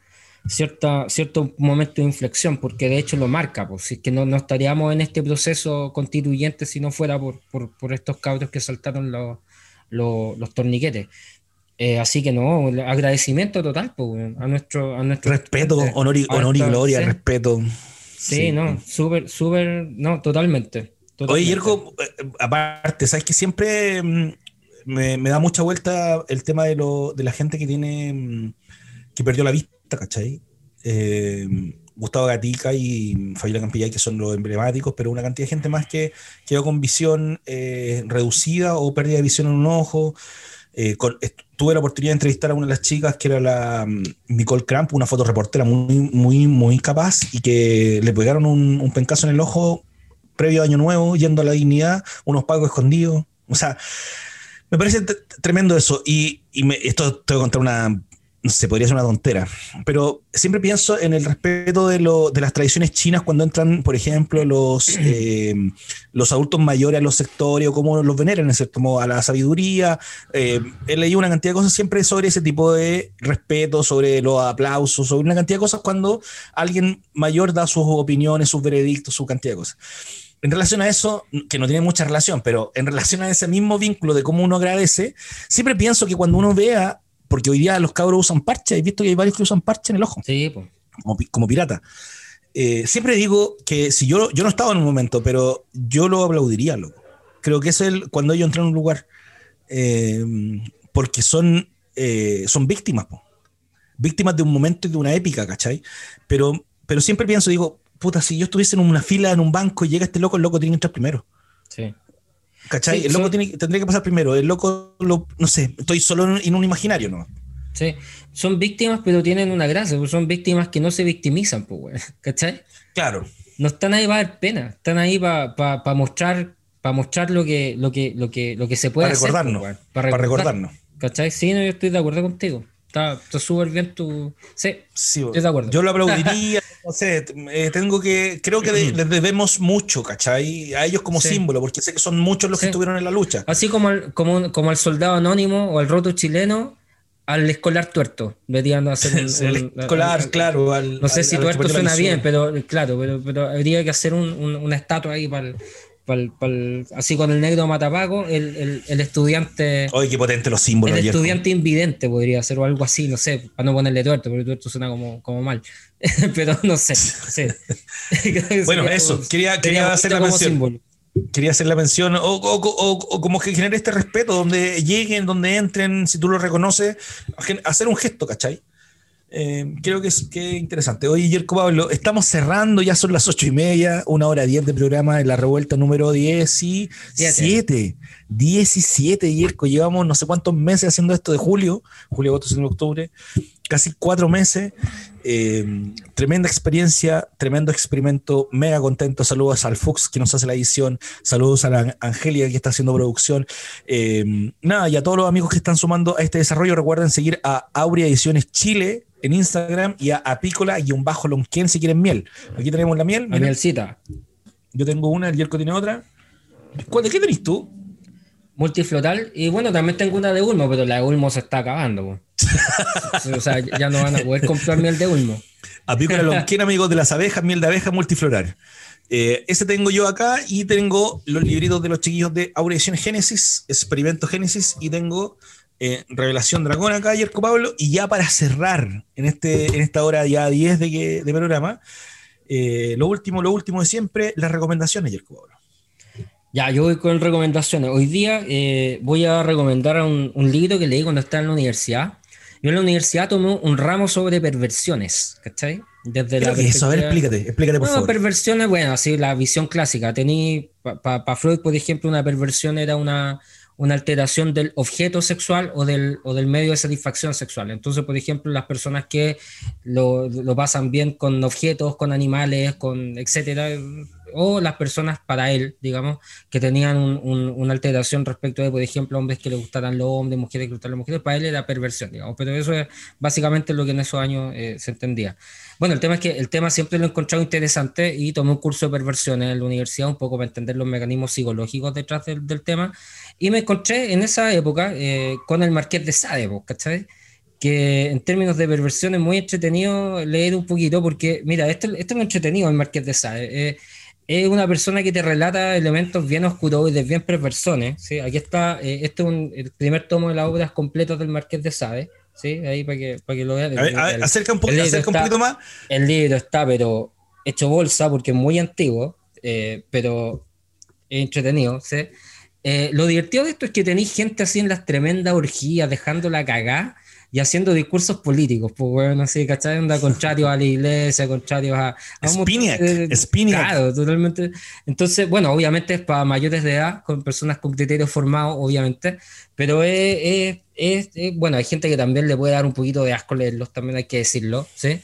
cierta, cierto momento de inflexión, porque de hecho lo marca, pues, si es que no, no estaríamos en este proceso constituyente si no fuera por, por, estos cabros que saltaron los, los, los torniquetes. Eh, así que no, agradecimiento total a, nuestro, a nuestro. Respeto, honor y, honor y gloria, respeto. Sí, no, súper, súper, no, totalmente. Oye, Yerko, eh, aparte, sabes que siempre mm, me, da mucha vuelta el tema de, lo, de la gente que tiene, mm, que perdió la vista, ¿cachai? Eh, Gustavo Gatica y Fabiola Campillay, que son los emblemáticos, pero una cantidad de gente más que quedó con visión reducida o pérdida de visión en un ojo. Eh, tuve la oportunidad de entrevistar a una de las chicas que era la mm, Nicole Cramp, una fotoreportera muy, muy, muy capaz y que le pegaron un, un pencazo en el ojo previo a Año Nuevo, yendo a la dignidad, unos pagos escondidos. O sea, me parece tremendo eso. Y, y me, esto te voy a contar una se podría ser una tontera, pero siempre pienso en el respeto de, lo, de las tradiciones chinas cuando entran, por ejemplo, los, <clears throat> eh, los adultos mayores a los sectores o cómo los veneran, en cierto modo, a la sabiduría. Eh, he leído una cantidad de cosas siempre sobre ese tipo de respeto, sobre los aplausos, sobre una cantidad de cosas cuando alguien mayor da sus opiniones, sus veredictos, su cantidad de cosas. En relación a eso, que no tiene mucha relación, pero en relación a ese mismo vínculo de cómo uno agradece, siempre pienso que cuando uno vea porque hoy día los cabros usan parche, he visto que hay varios que usan parche en el ojo. Sí, pues. Como, pirata. Eh, siempre digo que si yo, yo no estaba en un momento, pero yo lo aplaudiría, loco. Creo que es el, cuando ellos entran a un lugar, eh, porque son, eh, son víctimas, po. víctimas de un momento y de una épica, ¿cachai? Pero, pero siempre pienso, digo, puta, si yo estuviese en una fila en un banco y llega este loco, el loco tiene que entrar primero. Sí. ¿Cachai? Sí, el loco son- tiene, tendría que pasar primero. El loco, lo- no sé, estoy solo en, en un imaginario, ¿no? Sí, son víctimas, pero tienen una gracia, pues son víctimas que no se victimizan, pues, <laughs> ¿cachai? Claro. No están ahí para dar pena, están ahí para mostrar, para mostrar lo que, lo que, lo que, lo que se puede Para hacer, recordarnos. pues, weón, Para recordar, recordarnos. ¿Cachai? Sí, no, yo estoy de acuerdo contigo. Está súper bien tu. Sí, Sí, de acuerdo. Yo lo <laughs> aplaudiría, no sé, eh, tengo que, creo que de- les debemos mucho, ¿cachai? A ellos como Sí. símbolo, porque sé que son muchos los que estuvieron en la lucha. Así como al, como, como al soldado anónimo o al roto chileno, al escolar tuerto. Verían hacer <laughs> un, El un- escolar, al- claro. al- No sé si tuerto suena bien, pero claro, pero, pero habría que hacer un- un- una estatua ahí para así con el negro matapaco, el, el, el estudiante. Oye, qué potente los símbolos. El estudiante invidente podría ser o algo así, no sé, para no ponerle tuerto, porque tuerto suena como, como mal. <laughs> pero no sé. sí. <laughs> Bueno, eso, como- quería- quería hacer la mención. símbolo. Quería hacer la mención, o, o- o- o como que genere este respeto, donde lleguen, donde entren, si tú lo reconoces, hacer un gesto, ¿cachai? Eh, creo que es, que es interesante. Oye, Yerko Pablo, estamos cerrando, ya son las ocho y media, una hora diez de programa en la revuelta número 17. 17, Yerko. Llevamos no sé cuántos meses haciendo esto de julio, julio, agosto, octubre, casi cuatro meses. Eh, tremenda experiencia, tremendo experimento, mega contento. Saludos al Fux que nos hace la edición, saludos a la Angélica que está haciendo producción. Eh, nada, y a todos los amigos que están sumando a este desarrollo, recuerden seguir a Aurea Ediciones Chile en Instagram y a Apícola y un bajo Lonquén si quieren miel. Aquí tenemos la miel. La mielcita. Yo tengo una, el Yerko tiene otra. ¿Cuál, ¿De qué tenés tú? multiflotal. Y bueno, también tengo una de Ulmo, pero la de Ulmo se está acabando. <laughs> o sea, ya no van a poder comprar miel de Ulmo. Apícola Lonquén, amigos de las abejas, miel de abeja multifloral. Eh, ese tengo yo acá y tengo los libritos de los chiquillos de Aureación Génesis, Experimento Génesis y tengo eh, Revelación Dragón acá, Yerko Pablo. Y ya para cerrar en, este, en esta hora ya 10 de, que- de programa, eh, lo último, lo último de siempre, las recomendaciones, Yerko Pablo. Ya, yo voy con recomendaciones. Hoy día eh, voy a recomendar un, un libro que leí cuando estaba en la universidad. Yo en la universidad tomé un ramo sobre perversiones, ¿cachai? Desde ¿Qué es lo que es eso? A ver, explícate, explícate por No, favor. perversiones, bueno, así la visión clásica. Tení, para Freud, por ejemplo, una perversión era una, una alteración del objeto sexual o del, o del medio de satisfacción sexual. Entonces, por ejemplo, las personas que lo, lo pasan bien con objetos, con animales, con etcétera, o las personas para él, digamos, que tenían un- un- una alteración respecto de, por ejemplo, hombres que le gustaran los hombres, mujeres que gustaran las mujeres, para él era perversión, digamos. Pero eso es básicamente lo que en esos años eh, se entendía. Bueno, el tema es que el tema siempre lo he encontrado interesante y tomé un curso de perversiones en la universidad un poco para entender los mecanismos psicológicos detrás del, del tema y me encontré en esa época eh, con el Marqués de Sade, ¿cachai? Que en términos de perversión es muy entretenido leer un poquito porque, mira, esto, esto es muy entretenido el Marqués de Sade. eh, es una persona que te relata elementos bien oscuroides, bien perversones. ¿sí? Aquí está, eh, este es un- el primer tomo de las obras completas del Marqués de Sade. ¿Sí? Ahí para que, para que lo vean. Acerca un, acerca poquito más. el libro está, pero hecho bolsa porque es muy antiguo, eh, pero es entretenido. ¿sí? Eh, lo divertido de esto es que tenéis gente así en las tremendas orgías, dejándola cagar y haciendo discursos políticos, pues bueno, así, ¿cachai? Onda contrarios <laughs> a la iglesia, contrarios a... a de- Spiniak. Claro, totalmente. Entonces, bueno, obviamente es para mayores de edad, con personas con criterios formados, obviamente, pero es, es- es- es- bueno, hay gente que también le puede dar un poquito de asco leerlos, también hay que decirlo, ¿sí?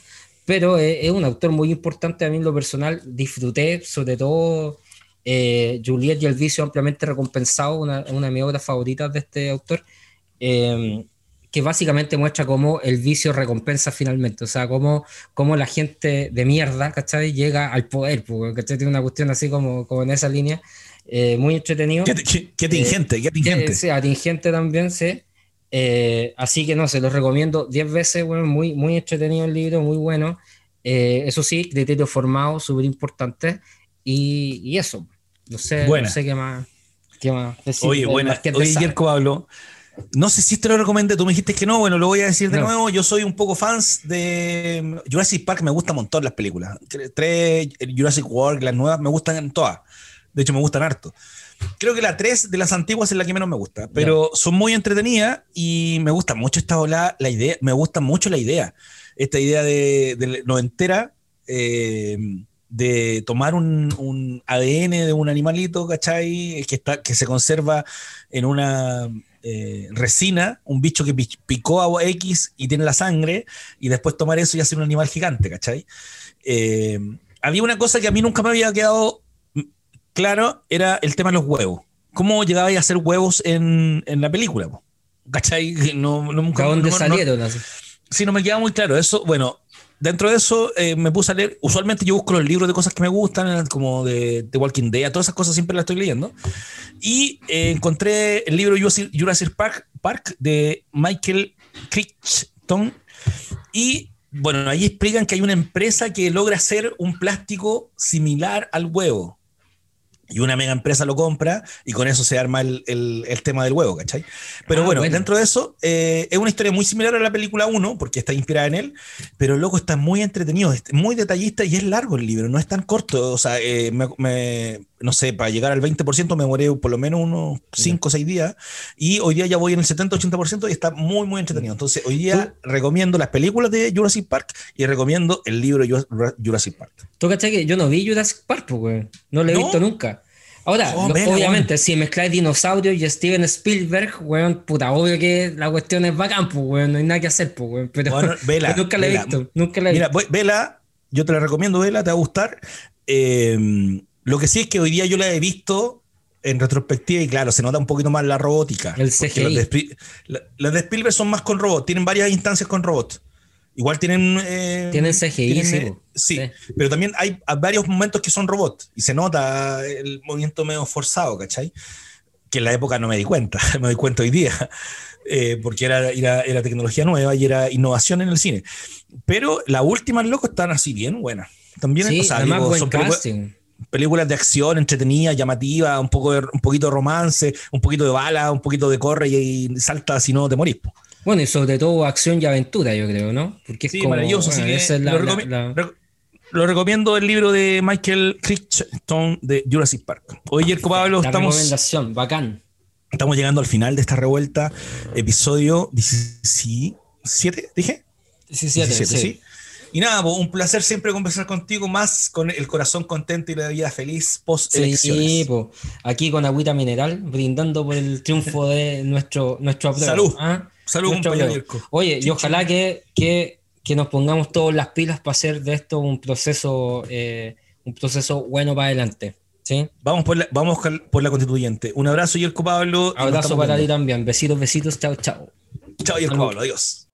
Pero es, es un autor muy importante, a mí en lo personal disfruté, sobre todo eh, Juliet y el vicio ampliamente recompensado, una, una de mis obras favoritas de este autor, eh, que básicamente muestra cómo el vicio recompensa finalmente, o sea, cómo, cómo la gente de mierda, ¿cachai? Llega al poder, ¿cachai? Tiene una cuestión así como, como en esa línea, eh, muy entretenido. Qué, qué- qué tingente, qué tingente. Que, sí, atingente también, sí. Eh, así que no, se los recomiendo 10 veces, bueno, muy, muy entretenido el libro, muy bueno. Eh, eso sí, criterio formado, súper importante. Y, y eso, no sé, no sé qué más. Qué más decir Oye, del buena. Oye, Pablo. No sé si te lo recomendé, tú me dijiste que no, bueno, lo voy a decir de No. nuevo. Yo soy un poco fans de Jurassic Park, me gustan un montón las películas. Tres, Jurassic World, las nuevas, me gustan todas. De hecho, me gustan harto. Creo que la 3 de las antiguas es la que menos me gusta, pero son muy entretenidas y me gusta mucho esta ola, la idea, me gusta mucho la idea. Esta idea de, de noventera, eh, de tomar un, ADN de un animalito, ¿cachai? Que, está, que se conserva en una eh, resina, un bicho que picó a X y tiene la sangre, y después tomar eso y hacer un animal gigante, ¿cachai? Eh, había una cosa que a mí nunca me había quedado claro, era el tema de los huevos. ¿Cómo llegabais a hacer huevos en, la película? ¿Cachai? No, nunca, dónde salieron? sí, no me queda muy claro. Eso, bueno, dentro de eso eh, me puse a leer. Usualmente yo busco los libros de cosas que me gustan, como de, de Walking Dead, todas esas cosas siempre las estoy leyendo. Y eh, encontré el libro Jurassic Park, Park de Michael Crichton. Y bueno, ahí explican que hay una empresa que logra hacer un plástico similar al huevo y una mega empresa lo compra y con eso se arma el, el, tema del huevo, ¿cachai? Pero ah, bueno, dentro de eso eh, es una historia muy similar a la película 1 porque está inspirada en él, pero loco está muy entretenido, es muy detallista y es largo el libro, no es tan corto, o sea, eh, me, no sé, para llegar al 20% me moré por lo menos unos 5 o 6 días y hoy día ya voy en el 70-80% y está muy, muy entretenido. Entonces, hoy día recomiendo las películas de Jurassic Park y recomiendo el libro Jurassic Park. ¿Tú cachai que yo no vi Jurassic Park, pues, No lo he visto nunca. Ahora, oh, obviamente, si mezcláis dinosaurios y Steven Spielberg, weón, puta, obvio que la cuestión es bacán, pues, weón, no hay nada que hacer, pues, weón. Pero, <laughs> vela, nunca la he visto, nunca la he Mira, vela, yo te la recomiendo, vela, te va a gustar. Eh, lo que sí es que hoy día yo la he visto en retrospectiva y claro, se nota un poquito más la robótica. El CGI. Las de, Spielberg son más con robots, tienen varias instancias con robots. Igual tienen... Eh, tienen CGI, sí, sí, pero también hay varios momentos que son robots y se nota el movimiento medio forzado, ¿cachai? Que en la época no me di cuenta, <laughs> me doy cuenta hoy día, <laughs> eh, porque era, era, tecnología nueva y era innovación en el cine. Pero las últimas, locos, están así bien buenas. También sí, o son películas de acción entretenida, llamativa, un, poco de, un poquito de romance, un poquito de bala, un poquito de corre y, salta si no te morís. Bueno, y sobre todo acción y aventura, yo creo, ¿no? Porque es sí, maravilloso. lo, recomiendo el libro de Michael Crichton de Jurassic Park. Hoy, Jerko Pablo, estamos. Recomendación, bacán. Estamos llegando al final de esta revuelta, episodio 17, ¿dije? 17, sí. Y nada, un placer siempre conversar contigo, más con el corazón contento y la vida feliz post elecciones. Sí, aquí con agüita mineral, brindando por el triunfo <laughs> de nuestro, nuestro Salud. ¿ah? Salud, Oye, y ojalá que, que, que, nos pongamos todas las pilas para hacer de esto un proceso, eh, un proceso bueno para adelante. ¿sí? Vamos, por la, vamos por la constituyente. Un abrazo, Yerko Pablo. Abrazo para ti también. Besitos, besitos. Chao, chao. Chao, Yerko Pablo. Adiós.